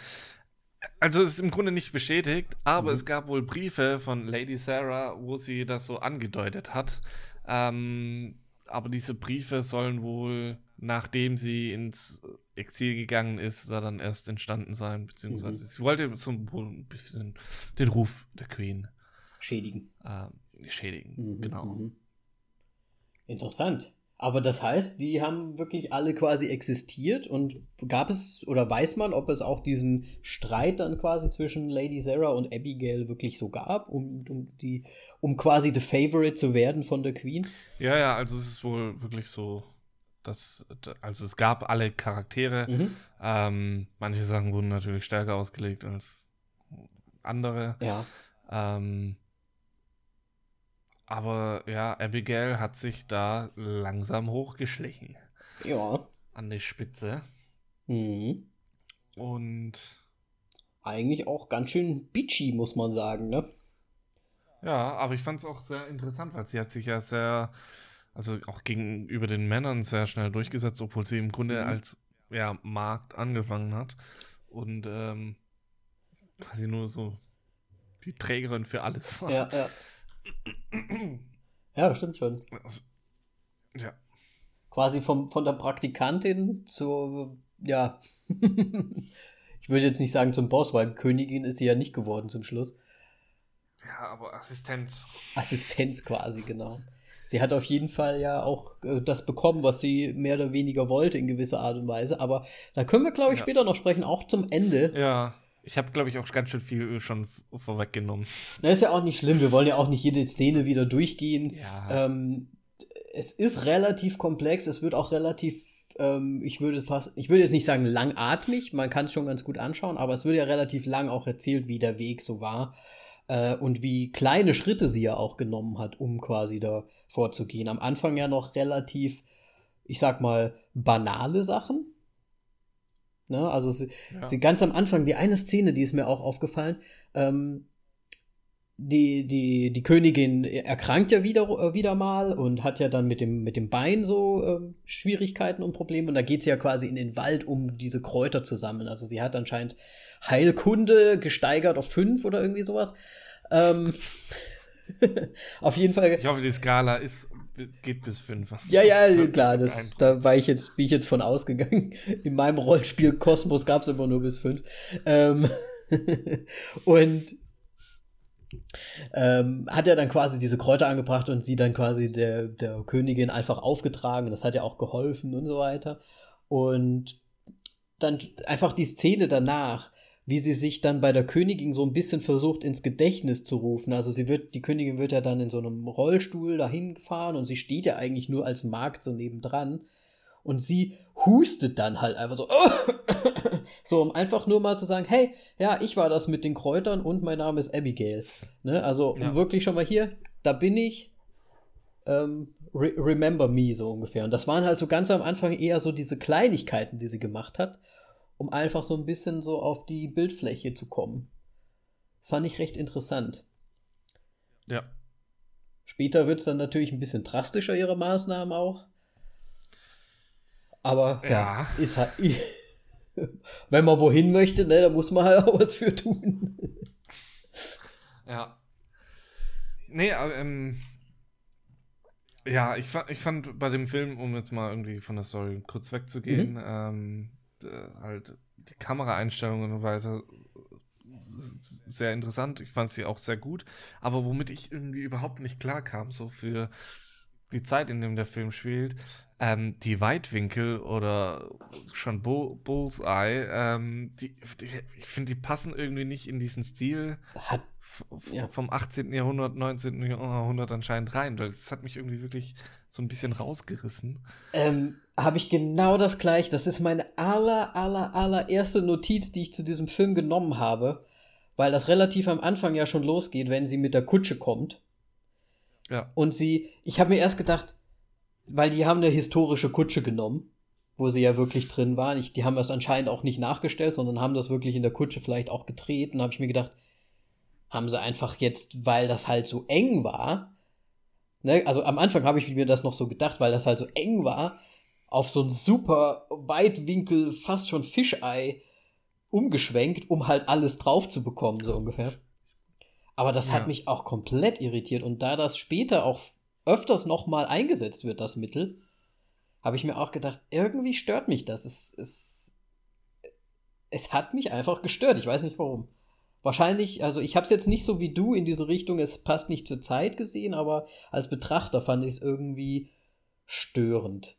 Speaker 1: also es ist im Grunde nicht bestätigt, aber mhm. es gab wohl Briefe von Lady Sarah, wo sie das so angedeutet hat. Ähm, aber diese Briefe sollen wohl, nachdem sie ins Exil gegangen ist, da dann erst entstanden sein, beziehungsweise mhm. sie wollte so ein bisschen den Ruf der Queen
Speaker 2: schädigen.
Speaker 1: Äh, schädigen, mhm, genau. Mhm.
Speaker 2: Interessant. Aber das heißt, die haben wirklich alle quasi existiert und gab es oder weiß man, ob es auch diesen Streit dann quasi zwischen Lady Sarah und Abigail wirklich so gab, um, um, die, um quasi the Favorite zu werden von der Queen?
Speaker 1: Ja, ja, also es ist wohl wirklich so das, also es gab alle Charaktere. Mhm. Ähm, manche Sachen wurden natürlich stärker ausgelegt als andere.
Speaker 2: Ja.
Speaker 1: Ähm, aber ja, Abigail hat sich da langsam hochgeschlichen.
Speaker 2: Ja.
Speaker 1: An die Spitze.
Speaker 2: Mhm.
Speaker 1: Und
Speaker 2: eigentlich auch ganz schön bitchy, muss man sagen, ne?
Speaker 1: Ja, aber ich fand es auch sehr interessant, weil sie hat sich ja sehr also auch gegenüber den Männern sehr schnell durchgesetzt, obwohl sie im Grunde mhm. als ja, Markt angefangen hat und ähm, quasi nur so die Trägerin für alles
Speaker 2: war. Ja, ja. ja, stimmt schon.
Speaker 1: Also, ja.
Speaker 2: Quasi vom, von der Praktikantin zur, ja, ich würde jetzt nicht sagen zum Boss, weil Königin ist sie ja nicht geworden zum Schluss.
Speaker 1: Ja, aber Assistenz.
Speaker 2: Assistenz quasi, genau sie hat auf jeden Fall ja auch äh, das bekommen, was sie mehr oder weniger wollte in gewisser Art und Weise. Aber da können wir, glaube ich, ja. später noch sprechen, auch zum Ende.
Speaker 1: Ja. Ich habe, glaube ich, auch ganz schön viel schon vorweggenommen.
Speaker 2: Na, ist ja auch nicht schlimm. Wir wollen ja auch nicht jede Szene wieder durchgehen.
Speaker 1: Ja.
Speaker 2: Ähm, es ist relativ komplex. Es wird auch relativ, ähm, ich würde fast, ich würde jetzt nicht sagen langatmig. Man kann es schon ganz gut anschauen, aber es wird ja relativ lang auch erzählt, wie der Weg so war. Äh, und wie kleine Schritte sie ja auch genommen hat, um quasi da vorzugehen. Am Anfang ja noch relativ, ich sag mal, banale Sachen. Ne? Also sie,
Speaker 1: Ja.
Speaker 2: sie ganz am Anfang, die eine Szene, die ist mir auch aufgefallen, ähm, die, die, die Königin erkrankt ja wieder, äh, wieder mal und hat ja dann mit dem, mit dem Bein so ähm, Schwierigkeiten und Probleme. Und da geht sie ja quasi in den Wald, um diese Kräuter zu sammeln. Also sie hat anscheinend Heilkunde gesteigert auf fünf oder irgendwie sowas. Ähm, auf jeden Fall.
Speaker 1: Ich hoffe, die Skala ist, geht bis 5.
Speaker 2: Ja, ja, klar, das, da war ich jetzt, bin ich jetzt von ausgegangen. In meinem Rollenspiel Kosmos gab es immer nur bis fünf. Ähm, und ähm, hat er dann quasi diese Kräuter angebracht und sie dann quasi der, der Königin einfach aufgetragen. Das hat ja auch geholfen und so weiter. Und dann einfach die Szene danach, wie sie sich dann bei der Königin so ein bisschen versucht ins Gedächtnis zu rufen. Also sie wird, die Königin wird ja dann in so einem Rollstuhl dahin gefahren und sie steht ja eigentlich nur als Magd so nebendran. Und sie hustet dann halt einfach so, so um einfach nur mal zu sagen, hey, ja, ich war das mit den Kräutern und mein Name ist Abigail. Ne? Also um
Speaker 1: Ja.
Speaker 2: wirklich schon mal hier, da bin ich, ähm, re remember me so ungefähr. Und das waren halt so ganz am Anfang eher so diese Kleinigkeiten, die sie gemacht hat, um einfach so ein bisschen so auf die Bildfläche zu kommen. Das fand ich recht interessant.
Speaker 1: Ja.
Speaker 2: Später wird es dann natürlich ein bisschen drastischer, ihre Maßnahmen auch. Aber ja,
Speaker 1: Ja.
Speaker 2: ist halt. Wenn man wohin möchte, ne, da muss man halt auch was für tun.
Speaker 1: Ja. Nee, aber, ähm, ja, ich, ich fand bei dem Film, um jetzt mal irgendwie von der Story kurz wegzugehen, ähm, d- halt die Kameraeinstellungen und so weiter s- sehr interessant. Ich fand sie auch sehr gut. Aber womit ich irgendwie überhaupt nicht klar kam, so für die Zeit, in dem der Film spielt, ähm, die Weitwinkel oder schon Bull Bullseye, ähm, die, die, ich finde, die passen irgendwie nicht in diesen Stil
Speaker 2: Hat, Ja.
Speaker 1: vom 18. Jahrhundert, 19. Jahrhundert anscheinend rein, weil das hat mich irgendwie wirklich so ein bisschen rausgerissen.
Speaker 2: ähm, habe ich genau das gleiche. Das ist meine aller, aller, allererste Notiz, die ich zu diesem Film genommen habe. Weil das relativ am Anfang ja schon losgeht, wenn sie mit der Kutsche kommt.
Speaker 1: Ja.
Speaker 2: Und sie, ich habe mir erst gedacht, weil die haben eine historische Kutsche genommen, wo sie ja wirklich drin waren. Ich, die haben das anscheinend auch nicht nachgestellt, sondern haben das wirklich in der Kutsche vielleicht auch gedreht. Und habe ich mir gedacht, haben sie einfach jetzt, weil das halt so eng war, ne, also am Anfang habe ich mir das noch so gedacht, weil das halt so eng war, auf so ein super Weitwinkel, fast schon Fischei umgeschwenkt, um halt alles drauf zu bekommen, so ungefähr. Aber das
Speaker 1: Ja.
Speaker 2: hat mich auch komplett irritiert. Und da das später auch öfters nochmal eingesetzt wird, das Mittel, habe ich mir auch gedacht, irgendwie stört mich das. Es, es, es hat mich einfach gestört. Ich weiß nicht warum. Wahrscheinlich, also ich habe es jetzt nicht so wie du in diese Richtung, es passt nicht zur Zeit gesehen, aber als Betrachter fand ich es irgendwie störend.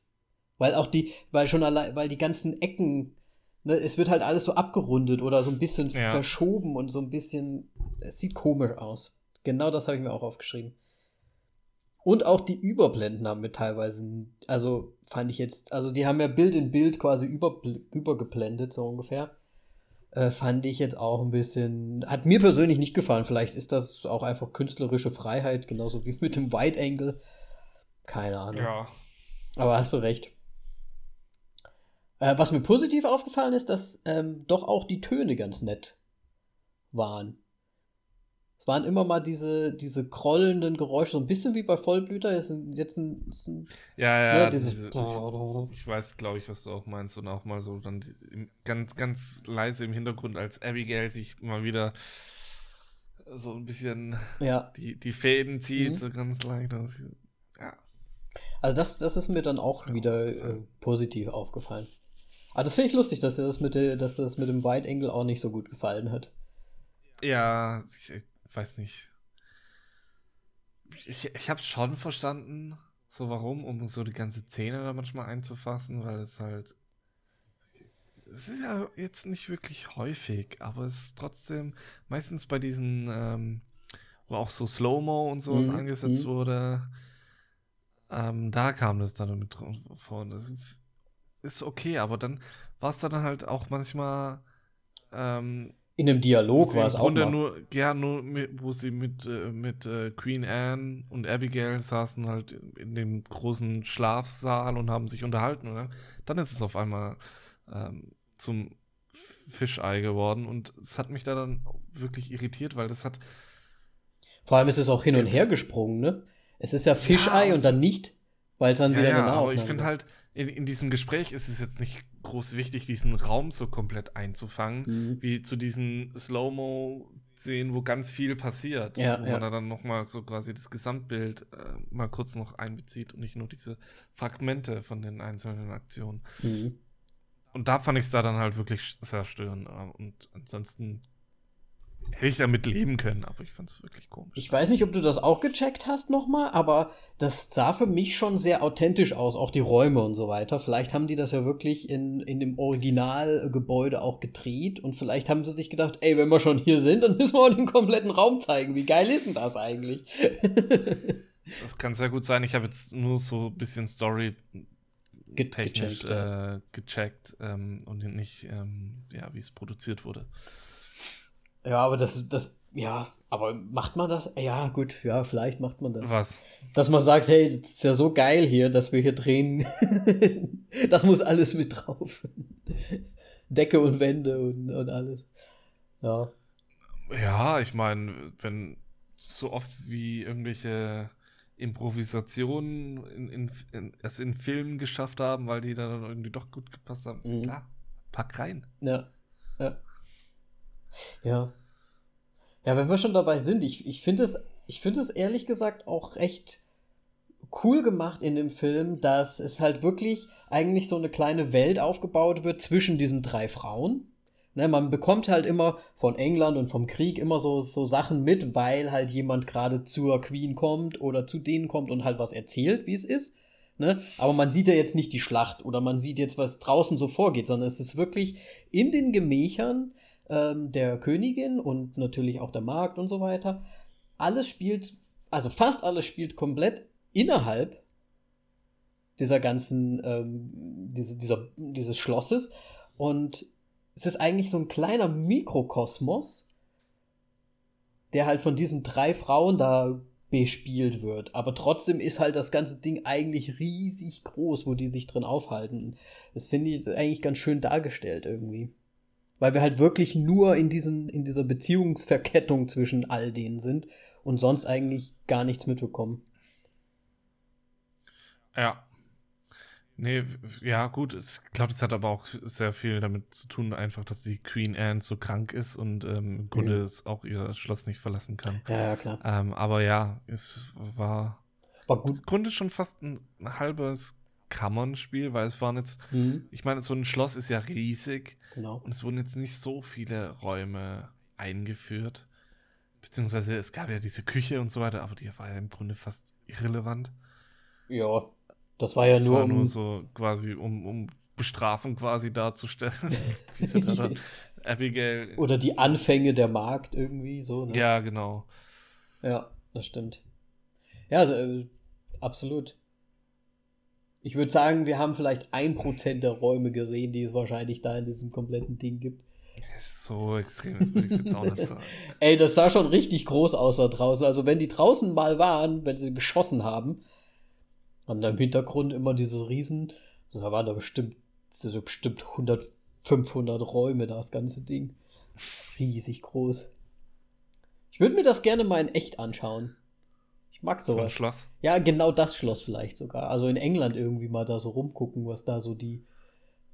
Speaker 2: Weil auch die, weil schon allein, weil die ganzen Ecken, ne, es wird halt alles so abgerundet oder so ein bisschen
Speaker 1: Ja.
Speaker 2: verschoben und so ein bisschen, es sieht komisch aus. Genau das habe ich mir auch aufgeschrieben. Und auch die Überblenden haben mir teilweise, also fand ich jetzt, also die haben ja Bild in Bild quasi über, übergeblendet, so ungefähr. Äh, fand ich jetzt auch ein bisschen, hat mir persönlich nicht gefallen. Vielleicht ist das auch einfach künstlerische Freiheit, genauso wie mit dem Wide Angle. Keine Ahnung.
Speaker 1: Ja.
Speaker 2: Aber hast du recht. Äh, was mir positiv aufgefallen ist, dass ähm, doch auch die Töne ganz nett waren. Es waren immer mal diese, diese krollenden Geräusche, so ein bisschen wie bei Vollblüter. Jetzt ein, jetzt ein, ist ein
Speaker 1: Ja, ja,
Speaker 2: Ja, dieses-
Speaker 1: diese, ich, ich weiß, glaube ich, was du auch meinst. Und auch mal so dann die, ganz, ganz leise im Hintergrund, als Abigail sich mal wieder so ein bisschen
Speaker 2: ja.
Speaker 1: die, die Fäden zieht,
Speaker 2: Mhm.
Speaker 1: so ganz leicht. Ja.
Speaker 2: Also das, das ist mir dann auch wieder äh, positiv aufgefallen. Aber das finde ich lustig, dass dir das mit, der, dass das mit dem Angle auch nicht so gut gefallen hat.
Speaker 1: Ja, ich weiß nicht. Ich, ich habe schon verstanden, so warum, um so die ganze Szene da manchmal einzufassen, weil es halt. es ist ja jetzt nicht wirklich häufig, aber es ist trotzdem meistens bei diesen, ähm, wo auch so Slow-Mo und sowas
Speaker 2: Mhm,
Speaker 1: angesetzt
Speaker 2: mhm.
Speaker 1: wurde, ähm, da kam das dann mit drin vor. Das ist okay, aber dann war es dann halt auch manchmal, ähm,
Speaker 2: In einem Dialog war es auch mal.
Speaker 1: nur, ja, nur mit, wo sie mit, äh, mit äh, Queen Anne und Abigail saßen halt in dem großen Schlafsaal und haben sich unterhalten. Und dann, ist es auf einmal ähm, zum Fischei geworden und es hat mich da dann wirklich irritiert, weil das hat,
Speaker 2: Vor allem ist es auch hin und her gesprungen, ne? Es ist ja Fischei
Speaker 1: Ja,
Speaker 2: und dann nicht, weil es dann
Speaker 1: ja,
Speaker 2: wieder
Speaker 1: ja,
Speaker 2: eine
Speaker 1: aber
Speaker 2: Nahaufnahme
Speaker 1: ich finde halt, in, in diesem Gespräch ist es jetzt nicht groß wichtig, diesen Raum so komplett einzufangen,
Speaker 2: Mhm.
Speaker 1: wie zu diesen Slow-Mo-Szenen, wo ganz viel passiert.
Speaker 2: Ja,
Speaker 1: wo
Speaker 2: ja.
Speaker 1: man da dann nochmal so quasi das Gesamtbild äh, mal kurz noch einbezieht und nicht nur diese Fragmente von den einzelnen Aktionen.
Speaker 2: Mhm.
Speaker 1: Und da fand ich es da dann halt wirklich sehr störend. äh, Und ansonsten hätte ich damit leben können, aber ich fand es wirklich komisch.
Speaker 2: Ich weiß nicht, ob du das auch gecheckt hast nochmal, aber das sah für mich schon sehr authentisch aus, auch die Räume und so weiter. Vielleicht haben die das ja wirklich in, in dem Originalgebäude auch gedreht und vielleicht haben sie sich gedacht, ey, wenn wir schon hier sind, dann müssen wir auch den kompletten Raum zeigen. Wie geil ist denn das eigentlich?
Speaker 1: Das kann sehr gut sein. Ich habe jetzt nur so ein bisschen Story technisch
Speaker 2: gecheckt,
Speaker 1: äh, gecheckt ähm, und nicht, ähm, ja, wie es produziert wurde.
Speaker 2: Ja, aber das, das, ja, aber macht man das? Ja, gut, ja, vielleicht macht man das.
Speaker 1: Was?
Speaker 2: Dass man sagt, hey, das ist ja so geil hier, dass wir hier drehen. das muss alles mit drauf. Decke und Wände und, und alles. Ja.
Speaker 1: Ja, ich meine, wenn so oft wie irgendwelche Improvisationen in, in, in, es in Filmen geschafft haben, weil die dann irgendwie doch gut gepasst haben,
Speaker 2: Mhm.
Speaker 1: klar, pack rein.
Speaker 2: Ja. Ja. Ja. Ja, wenn wir schon dabei sind, ich, ich finde es, ich finde es ehrlich gesagt auch recht cool gemacht in dem Film, dass es halt wirklich eigentlich so eine kleine Welt aufgebaut wird zwischen diesen drei Frauen. Ne, man bekommt halt immer von England und vom Krieg immer so, so Sachen mit, weil halt jemand gerade zur Queen kommt oder zu denen kommt und halt was erzählt, wie es ist. Ne? Aber man sieht ja jetzt nicht die Schlacht oder man sieht jetzt, was draußen so vorgeht, sondern es ist wirklich in den Gemächern ähm, der Königin und natürlich auch der Markt und so weiter. Alles spielt, also fast alles spielt komplett innerhalb dieser ganzen, ähm, diese, dieser, dieses Schlosses. Und es ist eigentlich so ein kleiner Mikrokosmos, der halt von diesen drei Frauen da bespielt wird. Aber trotzdem ist halt das ganze Ding eigentlich riesig groß, wo die sich drin aufhalten. Das finde ich eigentlich ganz schön dargestellt irgendwie. Weil wir halt wirklich nur in, diesen, in dieser Beziehungsverkettung zwischen all denen sind und sonst eigentlich gar nichts mitbekommen.
Speaker 1: Ja. Nee, ja, gut. es- Ich glaube, das hat aber auch sehr viel damit zu tun, einfach, dass die Queen Anne so krank ist und ähm, im Grunde
Speaker 2: Mhm.
Speaker 1: es auch ihr Schloss nicht verlassen kann.
Speaker 2: Ja, ja, klar.
Speaker 1: Ähm, aber ja, es war
Speaker 2: War gut.
Speaker 1: im Grunde schon fast ein halbes Kammernspiel, weil es waren jetzt,
Speaker 2: Mhm,
Speaker 1: ich meine, so ein Schloss ist ja riesig
Speaker 2: genau.
Speaker 1: und es wurden jetzt nicht so viele Räume eingeführt. Beziehungsweise es gab ja diese Küche und so weiter, aber die war ja im Grunde fast irrelevant.
Speaker 2: Ja, das war ja
Speaker 1: Es
Speaker 2: nur,
Speaker 1: war
Speaker 2: um,
Speaker 1: nur so quasi, um, um Bestrafung quasi darzustellen. Wie sie da dann Abigail.
Speaker 2: oder die Anfänge der Markt irgendwie so. Ne?
Speaker 1: Ja, genau.
Speaker 2: Ja, das stimmt. Ja, also, äh, absolut. Ich würde sagen, wir haben vielleicht ein Prozent der Räume gesehen, die es wahrscheinlich da in diesem kompletten Ding gibt.
Speaker 1: So extrem das würde ich jetzt auch nicht sagen.
Speaker 2: Ey, das sah schon richtig groß aus da draußen. Also wenn die draußen mal waren, wenn sie geschossen haben, da im Hintergrund immer diese Riesen, so, da waren da bestimmt, so bestimmt 100, 500 Räume, das ganze Ding. Riesig groß. Ich würde mir das gerne mal in echt anschauen. Mag
Speaker 1: So ein
Speaker 2: sowas.
Speaker 1: Schloss.
Speaker 2: Ja, genau das Schloss vielleicht sogar. Also in England irgendwie mal da so rumgucken, was da so die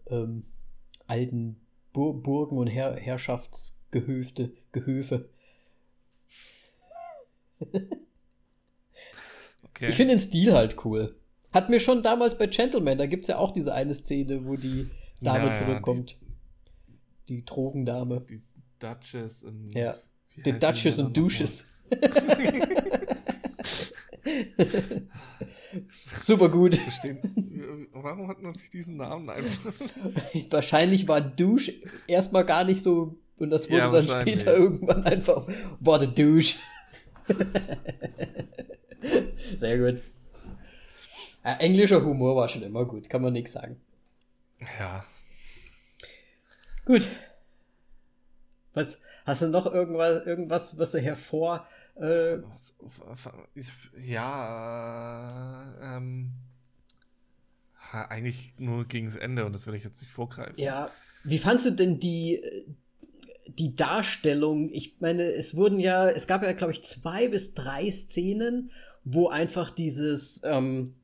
Speaker 2: ähm, alten Bur Burgen und Her Herrschaftsgehöfte, Gehöfe.
Speaker 1: Okay.
Speaker 2: Ich finde den Stil halt cool. Hat mir schon damals bei Gentleman, da gibt es ja auch diese eine Szene, wo die Dame
Speaker 1: Ja,
Speaker 2: zurückkommt. Die, Drogendame.
Speaker 1: die Duchess und.
Speaker 2: Ja. Die Duchess und? Dusches. Super gut.
Speaker 1: Verstehen. Warum hat man sich diesen Namen einfach.
Speaker 2: wahrscheinlich war Douche erstmal gar nicht so. Und das wurde
Speaker 1: Ja,
Speaker 2: dann später irgendwann einfach. Boah, der Douche. Sehr gut. Ja, englischer Humor war schon immer gut, kann man nichts sagen.
Speaker 1: Ja.
Speaker 2: Gut. Was, hast du noch irgendwas, irgendwas was du hervor. Äh,
Speaker 1: Ja, ähm. Eigentlich nur gegen das Ende und das will ich jetzt nicht vorgreifen.
Speaker 2: ja, wie fandst du denn die, äh, die Darstellung? Ich meine, es wurden ja, es gab ja, glaube ich, zwei bis drei Szenen, wo einfach dieses, ähm,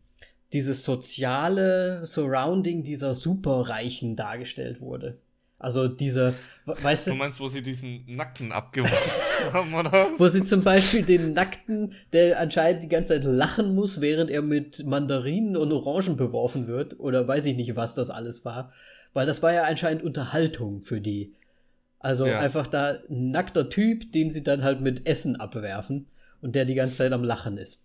Speaker 2: dieses soziale Surrounding dieser Superreichen dargestellt wurde. Also diese, we- weißt
Speaker 1: Du
Speaker 2: du,
Speaker 1: meinst, wo sie diesen Nackten abgeworfen haben, oder?
Speaker 2: wo sie zum Beispiel den Nackten, der anscheinend die ganze Zeit lachen muss, während er mit Mandarinen und Orangen beworfen wird, oder weiß ich nicht, was das alles war, weil das war ja anscheinend Unterhaltung für die. Also
Speaker 1: Ja.
Speaker 2: einfach da ein nackter Typ, den sie dann halt mit Essen abwerfen und der die ganze Zeit am Lachen ist.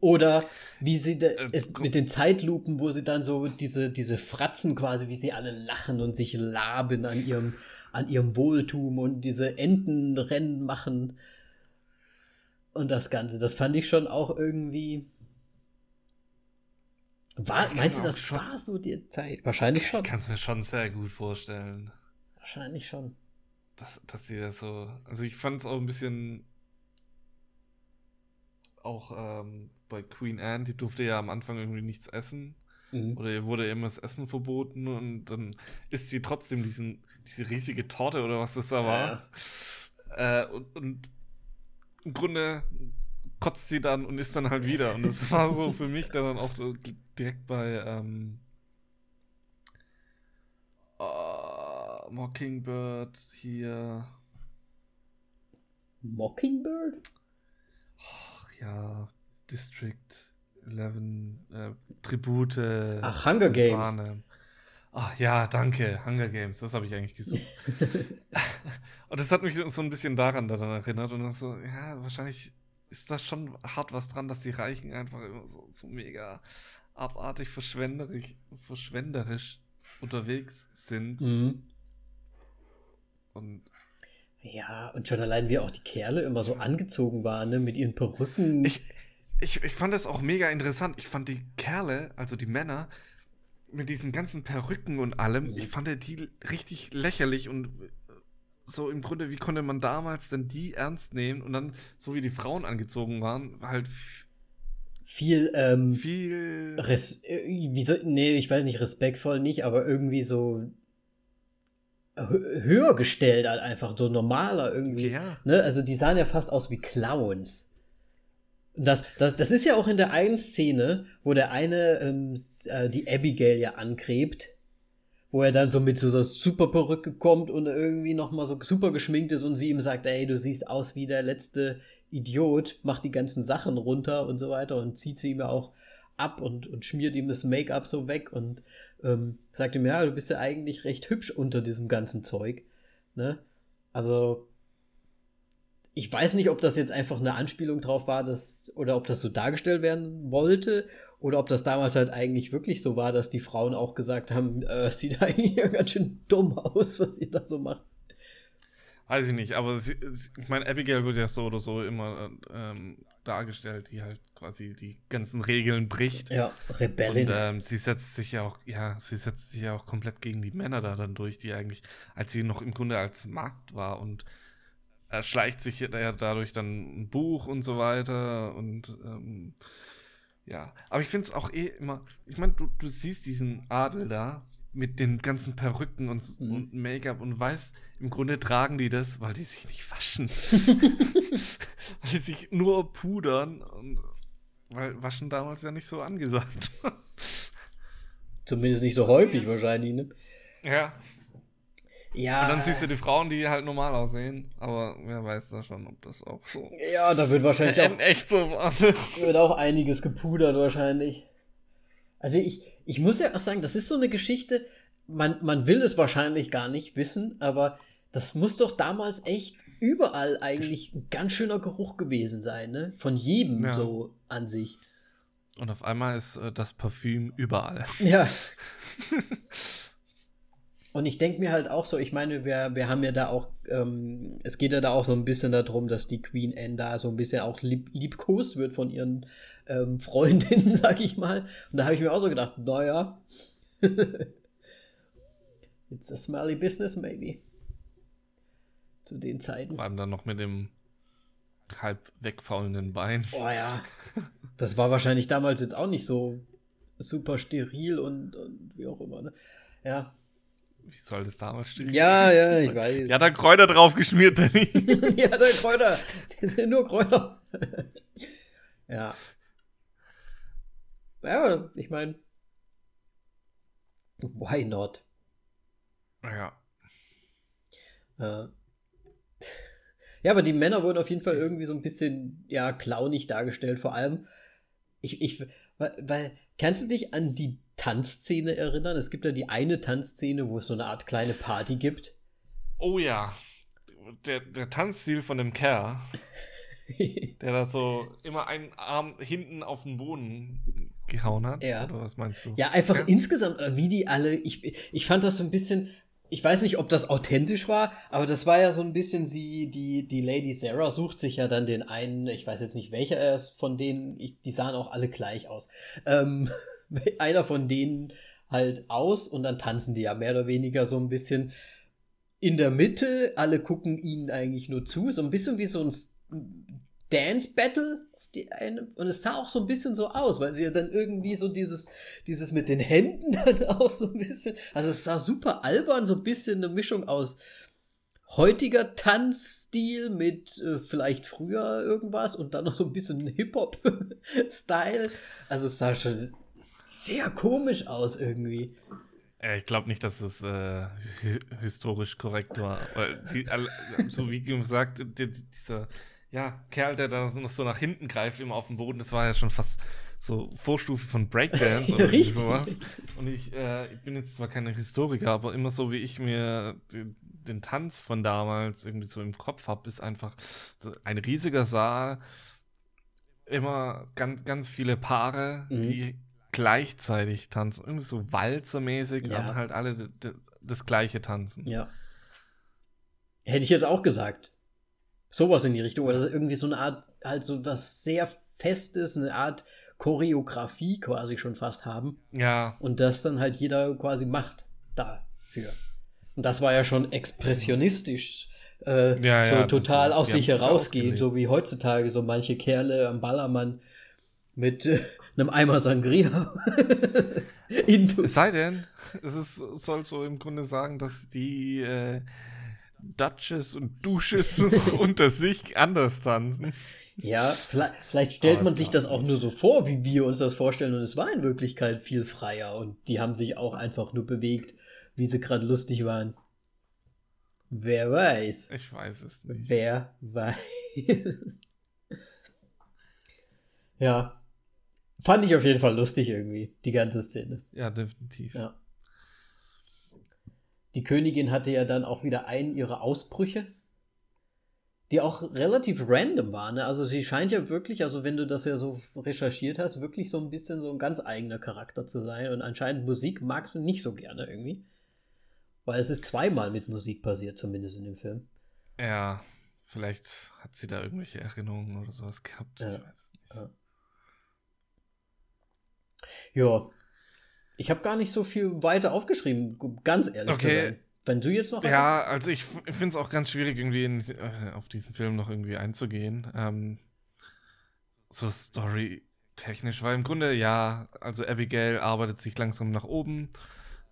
Speaker 2: Oder wie sie da,
Speaker 1: Äh,
Speaker 2: es mit den Zeitlupen, wo sie dann so diese, diese Fratzen quasi, wie sie alle lachen und sich laben an ihrem, an ihrem Wohltum und diese Entenrennen machen. Und das Ganze, das fand ich schon auch irgendwie. War, meinst du, das
Speaker 1: schon-
Speaker 2: war so die Zeit? Wahrscheinlich schon.
Speaker 1: Ich kann es mir schon sehr gut vorstellen,
Speaker 2: Wahrscheinlich schon.
Speaker 1: dass, dass sie das so. Also, ich fand es auch ein bisschen. Auch ähm, bei Queen Anne, die durfte ja am Anfang irgendwie nichts essen.
Speaker 2: Mhm.
Speaker 1: Oder ihr wurde immer das Essen verboten und dann isst sie trotzdem diesen, diese riesige Torte oder was das da war. Äh, und, und im Grunde kotzt sie dann und isst dann halt wieder. Und das war so für mich dann auch direkt bei ähm, äh, Mockingbird hier.
Speaker 2: Mockingbird?
Speaker 1: Ach ja, District 11, äh, Tribute.
Speaker 2: Ach, Hunger Games.
Speaker 1: Panem. Ach ja, danke, Hunger Games, das habe ich eigentlich gesucht. und das hat mich so ein bisschen daran daran erinnert und so, ja, wahrscheinlich ist das schon hart was dran, dass die Reichen einfach immer so, so mega abartig verschwenderisch, verschwenderisch unterwegs sind.
Speaker 2: Mhm.
Speaker 1: Und
Speaker 2: Ja, und schon allein wie auch die Kerle immer so angezogen waren, ne, mit ihren Perücken.
Speaker 1: ich, ich, ich fand das auch mega interessant. Ich fand die Kerle, also die Männer, mit diesen ganzen Perücken und allem,
Speaker 2: Mhm.
Speaker 1: ich fand die richtig lächerlich und so im Grunde, wie konnte man damals denn die ernst nehmen und dann, so wie die Frauen angezogen waren, war halt
Speaker 2: viel, ähm,
Speaker 1: viel.
Speaker 2: Res äh, wie soll, nee, ich weiß nicht, respektvoll nicht, aber irgendwie so hö- höher gestellt halt einfach, so normaler irgendwie.
Speaker 1: Ja.
Speaker 2: Ne? Also die sahen ja fast aus wie Clowns. Das, das, das ist ja auch in der einen Szene, wo der eine ähm, äh, die Abigail ja angrebt, wo er dann so mit so einer super Perücke kommt und irgendwie nochmal so super geschminkt ist und sie ihm sagt, ey, du siehst aus wie der letzte Idiot, mach die ganzen Sachen runter und so weiter und zieht sie ihm ja auch ab und, und schmiert ihm das Make-up so weg und ähm, sagt ihm, ja, du bist ja eigentlich recht hübsch unter diesem ganzen Zeug. Ne? Also, ich weiß nicht, ob das jetzt einfach eine Anspielung drauf war, dass, oder ob das so dargestellt werden wollte, oder ob das damals halt eigentlich wirklich so war, dass die Frauen auch gesagt haben, äh, sieht eigentlich ja ganz schön dumm aus, was ihr da so macht.
Speaker 1: Weiß ich nicht, aber sie, sie, ich meine, Abigail wird ja so oder so immer ähm, dargestellt, die halt quasi die ganzen Regeln bricht.
Speaker 2: Ja, Rebellin.
Speaker 1: Und ähm, sie setzt sich ja auch, ja, sie setzt sich ja auch komplett gegen die Männer da dann durch, die eigentlich, als sie noch im Grunde als Markt war und erschleicht sich ja dadurch dann ein Buch und so weiter und ähm, ja, aber ich finde es auch eh immer, ich meine, du, du siehst diesen Adel da mit den ganzen Perücken und,
Speaker 2: Mhm.
Speaker 1: und Make-up und weißt, im Grunde tragen die das, weil die sich nicht waschen. weil die sich nur pudern und weil Waschen damals ja nicht so angesagt war.
Speaker 2: Zumindest nicht so häufig wahrscheinlich, ne?
Speaker 1: Ja.
Speaker 2: Ja.
Speaker 1: Und dann siehst du die Frauen, die halt normal aussehen, aber wer weiß da schon, ob das auch so
Speaker 2: Ja, da wird wahrscheinlich auch
Speaker 1: echt so
Speaker 2: wird auch einiges gepudert wahrscheinlich. Also ich, ich muss ja auch sagen, das ist so eine Geschichte, man, man will es wahrscheinlich gar nicht wissen, aber das muss doch damals echt überall eigentlich ein ganz schöner Geruch gewesen sein, ne? Von jedem
Speaker 1: Ja.
Speaker 2: so an sich.
Speaker 1: Und auf einmal ist äh, das Parfüm überall.
Speaker 2: Ja. Und ich denke mir halt auch so, ich meine, wir, wir haben ja da auch, ähm, es geht ja da auch so ein bisschen darum, dass die Queen Anne da so ein bisschen auch lieb, liebkost wird von ihren ähm, Freundinnen, sag ich mal. Und da habe ich mir auch so gedacht, naja, it's a smelly business maybe. Zu den Zeiten.
Speaker 1: Vor allem dann noch mit dem halb wegfaulenden Bein.
Speaker 2: Oh ja. Das war wahrscheinlich damals jetzt auch nicht so super steril und, und wie auch immer. Ne? Ja.
Speaker 1: Wie soll das damals stehen?
Speaker 2: Ja, ja, ich weiß.
Speaker 1: Ja, da Kräuter drauf geschmiert, Danny.
Speaker 2: ja, da Kräuter. Nur Kräuter. ja. Ja, ich meine, why not?
Speaker 1: Ja.
Speaker 2: Äh. Ja, aber die Männer wurden auf jeden Fall irgendwie so ein bisschen, ja, clownig dargestellt. Vor allem, ich, ich, weil, weil, kannst du dich an die Tanzszene erinnern? Es gibt ja die eine Tanzszene, wo es so eine Art kleine Party gibt.
Speaker 1: Oh ja. Der, der Tanzstil von dem Kerl, der da so immer einen Arm hinten auf den Boden gehauen hat.
Speaker 2: Ja.
Speaker 1: Oder was meinst du?
Speaker 2: Ja, einfach
Speaker 1: Ja.
Speaker 2: insgesamt, äh, wie die alle, ich, ich fand das so ein bisschen, ich weiß nicht, ob das authentisch war, aber das war ja so ein bisschen sie, die, die Lady Sarah sucht sich ja dann den einen, ich weiß jetzt nicht welcher er ist von denen, ich, die sahen auch alle gleich aus. Ähm, einer von denen halt aus und dann tanzen die ja mehr oder weniger so ein bisschen in der Mitte, alle gucken ihnen eigentlich nur zu, so ein bisschen wie so ein Dance Battle die eine und es sah auch so ein bisschen so aus, weil sie ja dann irgendwie so dieses dieses mit den Händen dann auch so ein bisschen, also es sah super albern, so ein bisschen eine Mischung aus heutiger Tanzstil mit äh, vielleicht früher irgendwas und dann noch so ein bisschen Hip-Hop-Style. Also es sah schon sehr komisch aus irgendwie.
Speaker 1: Äh, Ich glaube nicht, dass es äh, hi- historisch korrekt war. Weil die, so wie Guillaume sagt, die, dieser ja, Kerl, der da noch so nach hinten greift, immer auf dem Boden, das war ja schon fast so Vorstufe von Breakdance oder
Speaker 2: Richtig.
Speaker 1: sowas. Und ich, äh, ich bin jetzt zwar kein Historiker, aber immer so, wie ich mir den, den Tanz von damals irgendwie so im Kopf habe, ist einfach ein riesiger Saal, immer ganz, ganz viele Paare,
Speaker 2: Mhm.
Speaker 1: die gleichzeitig tanzen. Irgendwie so walzermäßig,
Speaker 2: Ja.
Speaker 1: aber halt alle das gleiche tanzen.
Speaker 2: Ja. Hätte ich jetzt auch gesagt. Sowas in die Richtung, oder irgendwie so eine Art, halt so was sehr Festes, eine Art Choreografie quasi schon fast haben.
Speaker 1: Ja,
Speaker 2: Und das dann halt jeder quasi macht dafür. Und das war ja schon expressionistisch. Äh,
Speaker 1: Ja,
Speaker 2: so
Speaker 1: ja,
Speaker 2: total aus sich herausgehen, so wie heutzutage so manche Kerle am Ballermann mit äh, einem Eimer Sangria.
Speaker 1: Es sei denn, es ist, soll so im Grunde sagen, dass die äh, Duchess und Dusches unter sich anders tanzen.
Speaker 2: Ja, vielleicht, vielleicht stellt
Speaker 1: Aber
Speaker 2: man sich das auch nur so vor, wie wir uns das vorstellen, und es war in Wirklichkeit viel freier und die haben sich auch einfach nur bewegt, wie sie gerade lustig waren. Wer weiß.
Speaker 1: Ich weiß es nicht.
Speaker 2: Wer weiß. ja. Fand ich auf jeden Fall lustig irgendwie, die ganze Szene.
Speaker 1: Ja, definitiv.
Speaker 2: Ja. Die Königin hatte ja dann auch wieder einen ihrer Ausbrüche, die auch relativ random waren. Ne? Also sie scheint ja wirklich, also wenn du das ja so recherchiert hast, wirklich so ein bisschen so ein ganz eigener Charakter zu sein. Und anscheinend Musik magst du nicht so gerne irgendwie. Weil es ist zweimal mit Musik passiert, zumindest in dem Film.
Speaker 1: Ja, vielleicht hat sie da irgendwelche Erinnerungen oder sowas gehabt.
Speaker 2: Ja.
Speaker 1: Ich weiß nicht.
Speaker 2: Ja. Ja. Ich habe gar nicht so viel weiter aufgeschrieben, ganz ehrlich zu
Speaker 1: Okay.
Speaker 2: sein. Wenn du jetzt noch
Speaker 1: Ja, also ich, finde es auch ganz schwierig, irgendwie in, äh, auf diesen Film noch irgendwie einzugehen. Ähm, so story-technisch, weil im Grunde ja, also Abigail arbeitet sich langsam nach oben.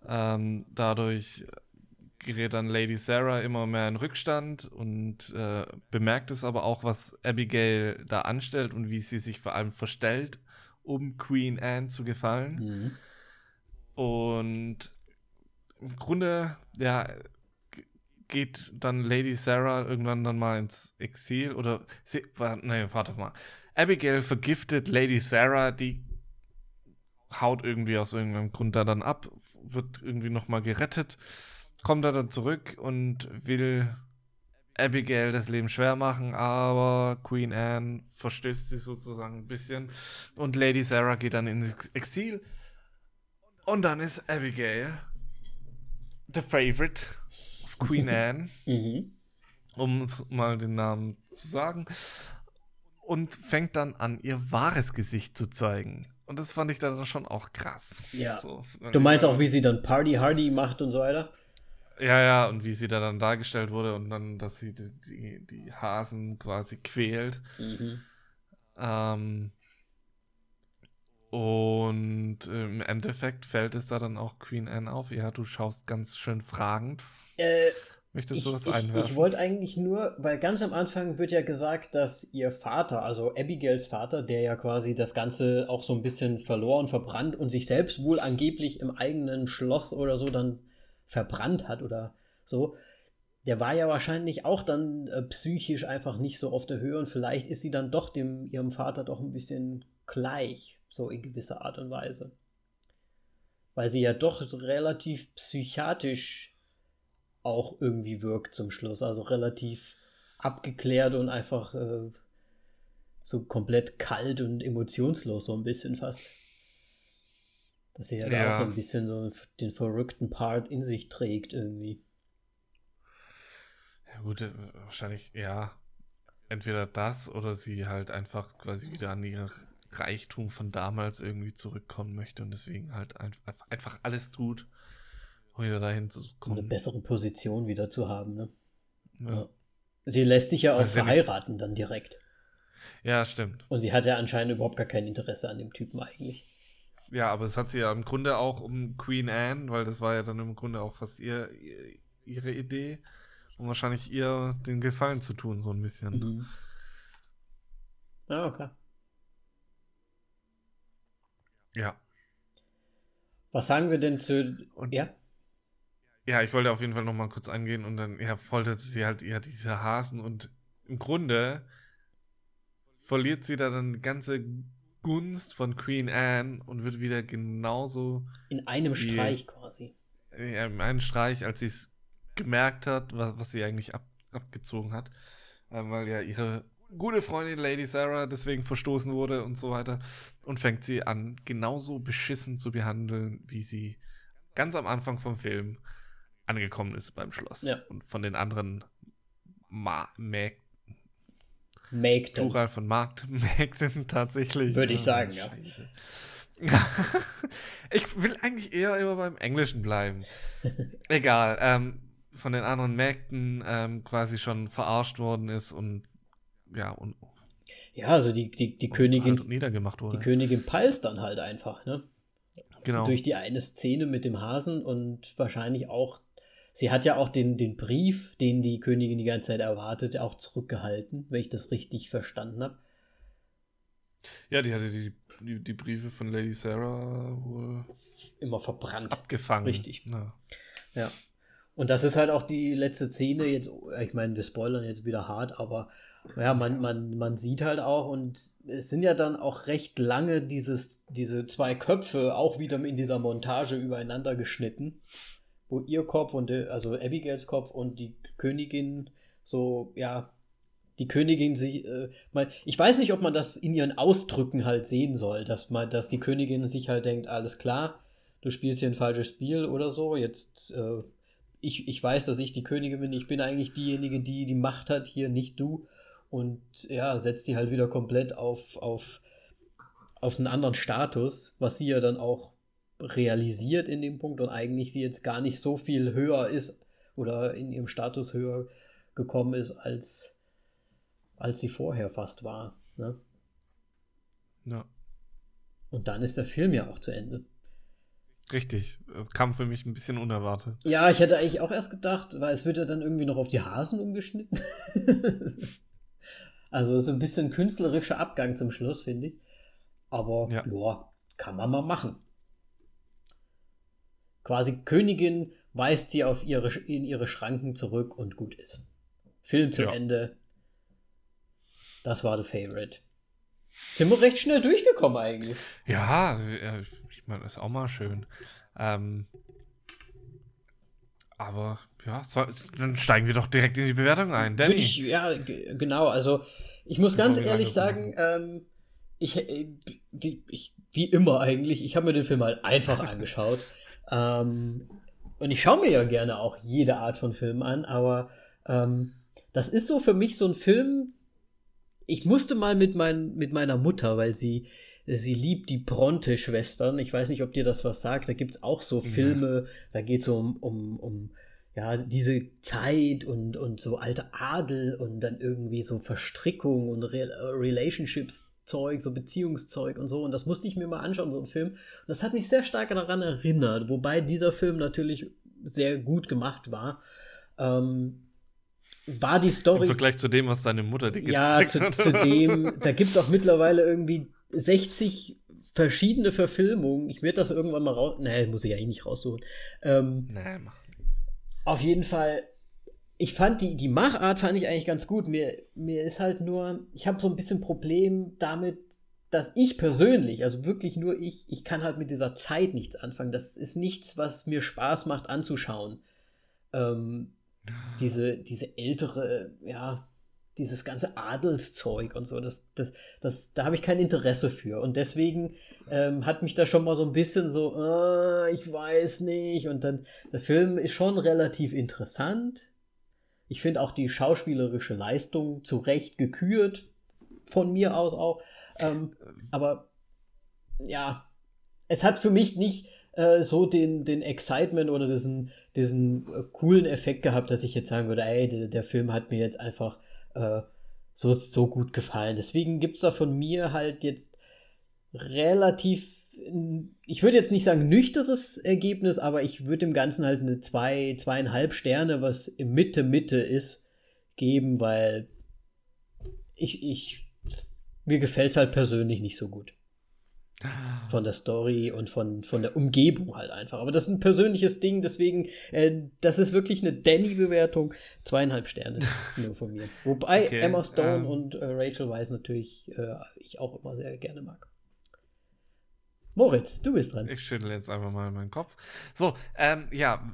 Speaker 1: Ähm, dadurch gerät dann Lady Sarah immer mehr in Rückstand und äh, bemerkt es aber auch, was Abigail da anstellt und wie sie sich vor allem verstellt, um Queen Anne zu gefallen.
Speaker 2: Mhm.
Speaker 1: Und im Grunde, ja, geht dann Lady Sarah irgendwann dann mal ins Exil oder sie, nee, warte mal. Abigail vergiftet Lady Sarah, die haut irgendwie aus irgendeinem Grund da dann ab, wird irgendwie nochmal gerettet, kommt da dann zurück und will Abigail das Leben schwer machen, aber Queen Anne verstößt sie sozusagen ein bisschen und Lady Sarah geht dann ins Exil und dann ist Abigail the favorite of Queen Anne,
Speaker 2: Mhm.
Speaker 1: um mal den Namen zu sagen, und fängt dann an, ihr wahres Gesicht zu zeigen. Und das fand ich dann schon auch krass.
Speaker 2: Ja.
Speaker 1: So,
Speaker 2: Du meinst auch, wie sie dann Party Hardy macht und so weiter?
Speaker 1: Ja, ja, und wie sie da dann dargestellt wurde und dann, dass sie die, die, die Hasen quasi quält.
Speaker 2: Mhm.
Speaker 1: Ähm, und im Endeffekt fällt es da dann auch Queen Anne auf. Ja, du schaust ganz schön fragend.
Speaker 2: Äh,
Speaker 1: Möchtest
Speaker 2: ich,
Speaker 1: du was
Speaker 2: ich,
Speaker 1: einwerfen?
Speaker 2: ich wollte eigentlich nur, weil ganz am Anfang wird ja gesagt, dass ihr Vater, also Abigails Vater, der ja quasi das Ganze auch so ein bisschen verloren, verbrannt und sich selbst wohl angeblich im eigenen Schloss oder so dann verbrannt hat oder so, der war ja wahrscheinlich auch dann äh, psychisch einfach nicht so auf der Höhe und vielleicht ist sie dann doch dem ihrem Vater doch ein bisschen gleich, so in gewisser Art und Weise. Weil sie ja doch relativ psychiatisch auch irgendwie wirkt zum Schluss. Also relativ abgeklärt und einfach äh, so komplett kalt und emotionslos, so ein bisschen fast. Dass sie ja, da
Speaker 1: Ja.
Speaker 2: auch so ein bisschen so den verrückten Part in sich trägt irgendwie.
Speaker 1: Ja, gut, äh, wahrscheinlich, ja. Entweder das oder sie halt einfach quasi wieder an ihr Reichtum von damals irgendwie zurückkommen möchte und deswegen halt ein, einfach alles tut, um wieder dahin zu
Speaker 2: Um eine
Speaker 1: kommen.
Speaker 2: bessere Position wieder zu haben. Ne?
Speaker 1: Ja.
Speaker 2: Ja. Sie lässt sich ja auch
Speaker 1: nicht-
Speaker 2: verheiraten dann direkt.
Speaker 1: ja, stimmt.
Speaker 2: Und sie hat ja anscheinend überhaupt gar kein Interesse an dem Typen eigentlich.
Speaker 1: Ja, aber es hat sie ja im Grunde auch um Queen Anne, weil das war ja dann im Grunde auch fast ihr, ihr ihre Idee, um wahrscheinlich ihr den Gefallen zu tun, so ein bisschen.
Speaker 2: Mhm. Ja, klar.
Speaker 1: Ja.
Speaker 2: Was sagen wir denn zu.
Speaker 1: Und-
Speaker 2: ja?
Speaker 1: Ja, ich wollte auf jeden Fall noch mal kurz eingehen und dann ja, foltert sie halt eher diese Hasen und im Grunde verliert sie da dann die ganze Gunst von Queen Anne und wird wieder genauso
Speaker 2: In einem
Speaker 1: Wie-
Speaker 2: Streich quasi.
Speaker 1: ja, im einen Streich, als sie es gemerkt hat, was, was sie eigentlich ab, abgezogen hat, ähm, weil ja ihre gute Freundin Lady Sarah deswegen verstoßen wurde und so weiter und fängt sie an, genauso beschissen zu behandeln, wie sie ganz am Anfang vom Film angekommen ist beim Schloss
Speaker 2: Ja.
Speaker 1: und von den anderen Ma Mäg
Speaker 2: Mägden.
Speaker 1: Plural von Marktmägden tatsächlich.
Speaker 2: Würde ich
Speaker 1: Ah,
Speaker 2: sagen, ja.
Speaker 1: Scheiße. ich will eigentlich eher immer beim Englischen bleiben. Egal. Ähm, von den anderen Mägden ähm, quasi schon verarscht worden ist und ja, und,
Speaker 2: Ja, also die, die, die Königin.
Speaker 1: niedergemacht
Speaker 2: Die
Speaker 1: wurde.
Speaker 2: Königin peilst dann halt einfach, ne?
Speaker 1: genau.
Speaker 2: Durch die eine Szene mit dem Hasen und wahrscheinlich auch. Sie hat ja auch den, den Brief, den die Königin die ganze Zeit erwartet, auch zurückgehalten, wenn ich das richtig verstanden habe.
Speaker 1: ja, die hatte die, die, die Briefe von Lady Sarah wohl
Speaker 2: Immer verbrannt.
Speaker 1: abgefangen.
Speaker 2: Richtig.
Speaker 1: Ja.
Speaker 2: Ja. Und das ist halt auch die letzte Szene jetzt, ich meine, wir spoilern jetzt wieder hart, aber ja, man, man, man sieht halt auch und es sind ja dann auch recht lange dieses, diese zwei Köpfe auch wieder in dieser Montage übereinander geschnitten, wo ihr Kopf und der, also Abigails Kopf und die Königin so, ja, die Königin sich, äh, mal, ich weiß nicht, ob man das in ihren Ausdrücken halt sehen soll, dass man, dass die Königin sich halt denkt, alles klar, du spielst hier ein falsches Spiel oder so, jetzt, äh, ich, ich weiß, dass ich die Königin bin, ich bin eigentlich diejenige, die die Macht hat, hier nicht du. Und ja, setzt die halt wieder komplett auf, auf, auf einen anderen Status, was sie ja dann auch realisiert in dem Punkt und eigentlich sie jetzt gar nicht so viel höher ist oder in ihrem Status höher gekommen ist, als, als sie vorher fast war. Ne?
Speaker 1: ja.
Speaker 2: Und dann ist der Film ja auch zu Ende.
Speaker 1: Richtig. Kam für mich ein bisschen unerwartet.
Speaker 2: Ja, ich hätte eigentlich auch erst gedacht, weil es wird ja dann irgendwie noch auf die Hasen umgeschnitten. also so ein bisschen künstlerischer Abgang zum Schluss, finde ich. Aber
Speaker 1: Ja.
Speaker 2: ja. kann man mal machen. Quasi Königin weist sie auf ihre, in ihre Schranken zurück und gut ist. Film zu
Speaker 1: Ja.
Speaker 2: Ende. Das war The Favorite. Sind wir recht schnell durchgekommen eigentlich.
Speaker 1: Ja, ja, ich meine, ist auch mal schön. Ähm, Aber ja, so, dann steigen wir doch direkt in die Bewertung ein. Danny.
Speaker 2: Ich, ja, genau. Also ich muss ganz ehrlich sagen, ähm, ich, äh, wie, ich, wie immer eigentlich, ich habe mir den Film halt einfach angeschaut. ähm, und ich schaue mir ja gerne auch jede Art von Film an, aber ähm, das ist so für mich so ein Film. Ich musste mal mit, mein, mit meiner Mutter, weil sie, sie liebt die Bronte-Schwestern. Ich weiß nicht, ob dir das was sagt. Da gibt es auch so Filme, ja. da geht es um, um, um ja, diese Zeit und, und so alte Adel und dann irgendwie so Verstrickung und Re Relationships-Zeug, so Beziehungszeug und so. Und das musste ich mir mal anschauen, so ein Film. Und das hat mich sehr stark daran erinnert, wobei dieser Film natürlich sehr gut gemacht war. Ähm, war die Story. Im
Speaker 1: Vergleich zu dem, was deine Mutter
Speaker 2: dir ja, gezeigt hat. Ja, zu, dem, da gibt es auch mittlerweile irgendwie 60 verschiedene Verfilmungen. Ich werde das irgendwann mal raus. Nee, muss ich ja eh nicht raussuchen. Ähm, nee, mach. Auf jeden Fall, ich fand die, die Machart fand ich eigentlich ganz gut. Mir, mir ist halt nur, ich habe so ein bisschen Problem damit, dass ich persönlich, also wirklich nur ich, ich kann halt mit dieser Zeit nichts anfangen. Das ist nichts, was mir Spaß macht anzuschauen. Ähm, diese, diese ältere, ja, dieses ganze Adelszeug und so, das, das, das, da habe ich kein Interesse für. Und deswegen ähm, hat mich da schon mal so ein bisschen so, äh, ich weiß nicht. Und dann, der Film ist schon relativ interessant. Ich finde auch die schauspielerische Leistung zu Recht gekürt, von mir aus auch. Ähm, aber ja, es hat für mich nicht äh, so den, den Excitement oder diesen, diesen äh, coolen Effekt gehabt, dass ich jetzt sagen würde, ey, der, der Film hat mir jetzt einfach äh, so, so gut gefallen. Deswegen gibt es da von mir halt jetzt relativ, ich würde jetzt nicht sagen nüchteres Ergebnis, aber ich würde dem Ganzen halt eine zwei, zweieinhalb Sterne, was Mitte, Mitte ist, geben, weil ich, ich, mir gefällt es halt persönlich nicht so gut. Von der Story und von, von der Umgebung halt einfach. Aber das ist ein persönliches Ding, deswegen, äh, das ist wirklich eine Danny-Bewertung. Zweieinhalb Sterne nur von mir. Wobei okay, Emma Stone ähm, und äh, Rachel Weisz natürlich äh, ich auch immer sehr gerne mag. Moritz, du bist dran.
Speaker 1: Ich schüttle jetzt einfach mal meinen Kopf. So, ähm, ja,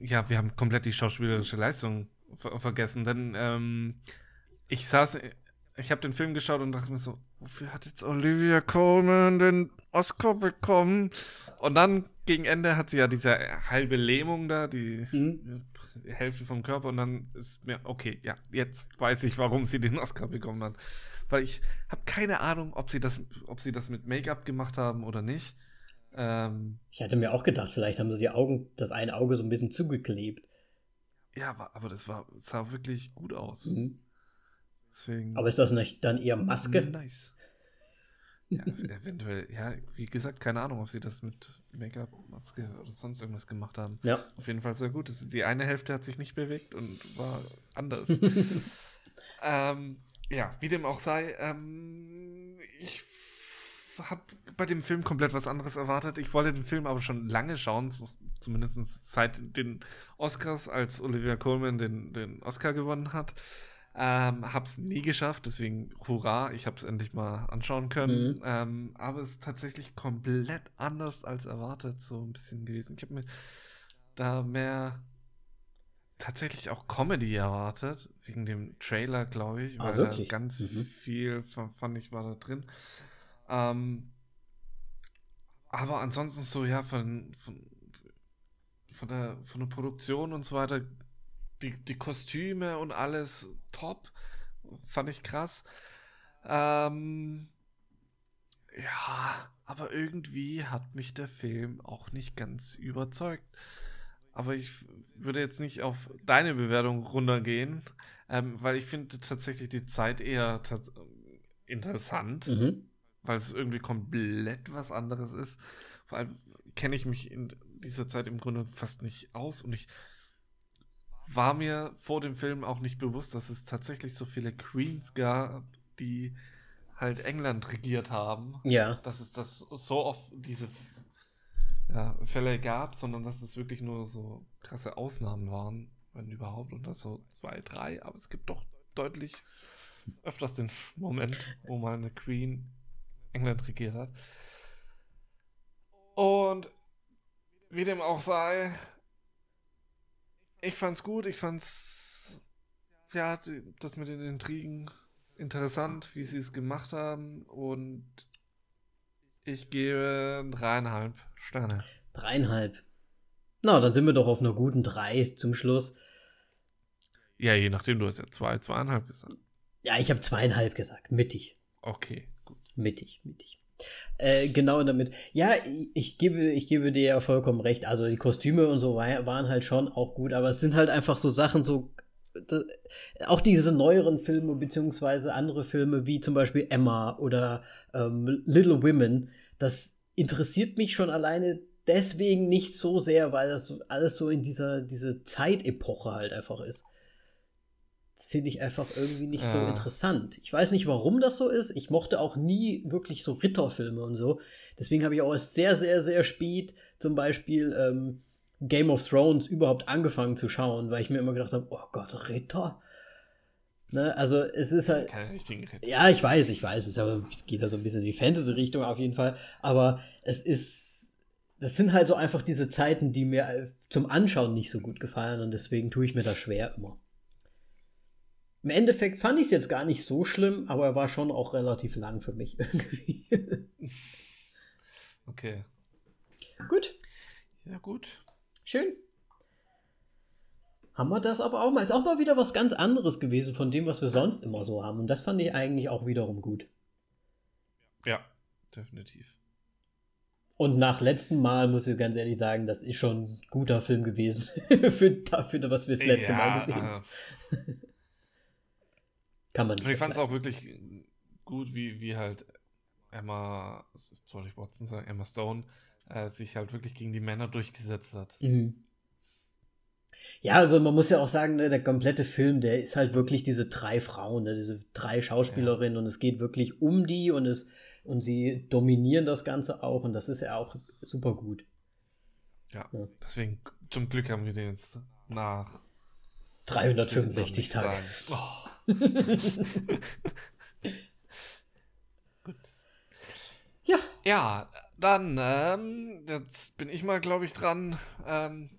Speaker 1: ja, wir haben komplett die schauspielerische Leistung ver vergessen, denn ähm, ich saß ich habe den Film geschaut und dachte mir so, wofür hat jetzt Olivia Coleman den Oscar bekommen? Und dann gegen Ende hat sie ja diese halbe Lähmung da, die mhm. Hälfte vom Körper und dann ist mir, okay, ja, jetzt weiß ich, warum sie den Oscar bekommen hat. Weil ich habe keine Ahnung, ob sie das, ob sie das mit Make-up gemacht haben oder nicht. Ähm,
Speaker 2: ich hatte mir auch gedacht, vielleicht haben sie die Augen, das eine Auge so ein bisschen zugeklebt.
Speaker 1: Ja, aber das war, sah wirklich gut aus. Mhm.
Speaker 2: Deswegen, Aber ist das nicht dann eher Maske?
Speaker 1: Nice. Ja, eventuell, ja, wie gesagt, keine Ahnung, ob sie das mit Make-up, Maske oder sonst irgendwas gemacht haben.
Speaker 2: Ja.
Speaker 1: Auf jeden Fall sehr gut. Die eine Hälfte hat sich nicht bewegt und war anders. ähm, ja, wie dem auch sei, ähm, ich habe bei dem Film komplett was anderes erwartet. Ich wollte den Film aber schon lange schauen, zumindest seit den Oscars, als Olivia Colman den, den Oscar gewonnen hat. Ähm, hab's nie geschafft, deswegen hurra, ich hab's endlich mal anschauen können. Mhm. Ähm, aber es ist tatsächlich komplett anders als erwartet, so ein bisschen gewesen. Ich habe mir da mehr tatsächlich auch Comedy erwartet, wegen dem Trailer, glaube ich, ah, weil wirklich? da ganz mhm. viel fand ich war da drin. Ähm, aber ansonsten so, ja, von, von, von, der, von der Produktion und so weiter die, die Kostüme und alles top. Fand ich krass. Ähm, ja, aber irgendwie hat mich der Film auch nicht ganz überzeugt. Aber ich würde jetzt nicht auf deine Bewertung runtergehen, ähm, weil ich finde tatsächlich die Zeit eher interessant, mhm. weil es irgendwie komplett was anderes ist. Vor allem kenne ich mich in dieser Zeit im Grunde fast nicht aus und ich war mir vor dem Film auch nicht bewusst, dass es tatsächlich so viele Queens gab, die halt England regiert haben.
Speaker 2: Ja.
Speaker 1: Dass es das so oft diese ja, Fälle gab, sondern dass es wirklich nur so krasse Ausnahmen waren, wenn überhaupt, und das so zwei, drei, aber es gibt doch deutlich öfters den Moment, wo mal eine Queen England regiert hat. Und wie dem auch sei, ich fand's gut, ich fand's, ja, das mit den Intrigen interessant, wie sie es gemacht haben und ich gebe dreieinhalb Sterne.
Speaker 2: Dreieinhalb. Na, dann sind wir doch auf einer guten drei zum Schluss.
Speaker 1: Ja, je nachdem, du hast ja zwei, zweieinhalb gesagt.
Speaker 2: Ja, ich habe zweieinhalb gesagt, mittig.
Speaker 1: Okay, gut.
Speaker 2: Mittig, mittig. Äh, genau damit. Ja, ich gebe, ich gebe dir ja vollkommen recht. Also die Kostüme und so war, waren halt schon auch gut, aber es sind halt einfach so Sachen, so das, auch diese neueren Filme, beziehungsweise andere Filme, wie zum Beispiel Emma oder ähm, Little Women, das interessiert mich schon alleine deswegen nicht so sehr, weil das alles so in dieser diese Zeitepoche halt einfach ist. Das finde ich einfach irgendwie nicht ja. so interessant. Ich weiß nicht, warum das so ist. Ich mochte auch nie wirklich so Ritterfilme und so. Deswegen habe ich auch sehr, sehr, sehr spät zum Beispiel ähm, Game of Thrones überhaupt angefangen zu schauen, weil ich mir immer gedacht habe, oh Gott, Ritter? Ne, also es ist halt. Keine richtigen Ritter. Ja, ich weiß, ich weiß. Es, es geht ja so ein bisschen in die Fantasy-Richtung auf jeden Fall. Aber es ist. Das sind halt so einfach diese Zeiten, die mir zum Anschauen nicht so gut gefallen und deswegen tue ich mir das schwer immer. Im Endeffekt fand ich es jetzt gar nicht so schlimm, aber er war schon auch relativ lang für mich irgendwie.
Speaker 1: Okay.
Speaker 2: Gut.
Speaker 1: Ja, gut.
Speaker 2: Schön. Haben wir das aber auch mal. Ist auch mal wieder was ganz anderes gewesen von dem, was wir sonst immer so haben. Und das fand ich eigentlich auch wiederum gut.
Speaker 1: Ja, definitiv.
Speaker 2: Und nach letztem Mal muss ich ganz ehrlich sagen, das ist schon ein guter Film gewesen. für dafür, was wir das letzte ja, Mal gesehen haben. Kann man
Speaker 1: nicht. Ich fand es auch wirklich gut, wie, wie halt Emma, soll ich Watson sagen, Emma Stone äh, sich halt wirklich gegen die Männer durchgesetzt hat. Mhm.
Speaker 2: Ja, also man muss ja auch sagen, ne, der komplette Film, der ist halt wirklich diese drei Frauen, ne, diese drei Schauspielerinnen ja. und es geht wirklich um die und es und sie dominieren das Ganze auch und das ist ja auch super gut.
Speaker 1: Ja, ja. deswegen zum Glück haben wir den jetzt nach
Speaker 2: 365 Tagen. Oh.
Speaker 1: gut. Ja. Ja, dann, ähm, jetzt bin ich mal, glaube ich, dran. Ähm,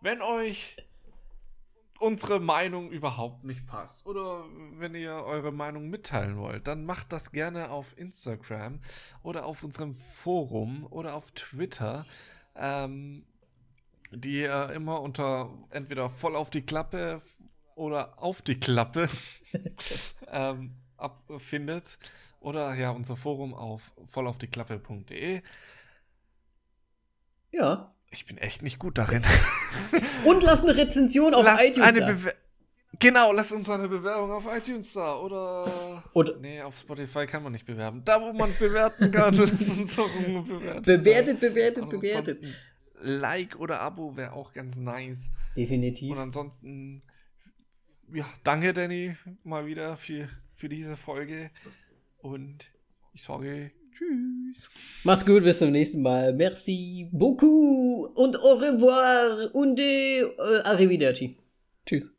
Speaker 1: wenn euch unsere Meinung überhaupt nicht passt oder wenn ihr eure Meinung mitteilen wollt, dann macht das gerne auf Instagram oder auf unserem Forum oder auf Twitter, ähm, die ihr immer unter entweder voll auf die Klappe oder auf die Klappe ähm, abfindet. Oder ja, unser Forum auf vollaufdieklappe.de.
Speaker 2: Ja.
Speaker 1: Ich bin echt nicht gut darin.
Speaker 2: Und lass eine Rezension auf
Speaker 1: lass
Speaker 2: iTunes
Speaker 1: eine da. Genau, lass uns eine Bewerbung auf iTunes da. Oder.
Speaker 2: Oder
Speaker 1: nee, auf Spotify kann man nicht bewerben. Da, wo man bewerten kann, lass uns auch bewerten.
Speaker 2: Bewertet, bewertet, bewertet.
Speaker 1: Like oder Abo wäre auch ganz nice.
Speaker 2: Definitiv.
Speaker 1: Und ansonsten, ja, danke, Danny, mal wieder für, für diese Folge. Und ich sage Tschüss.
Speaker 2: Mach's gut, bis zum nächsten Mal. Merci beaucoup und au revoir und äh, arrivederci. Tschüss.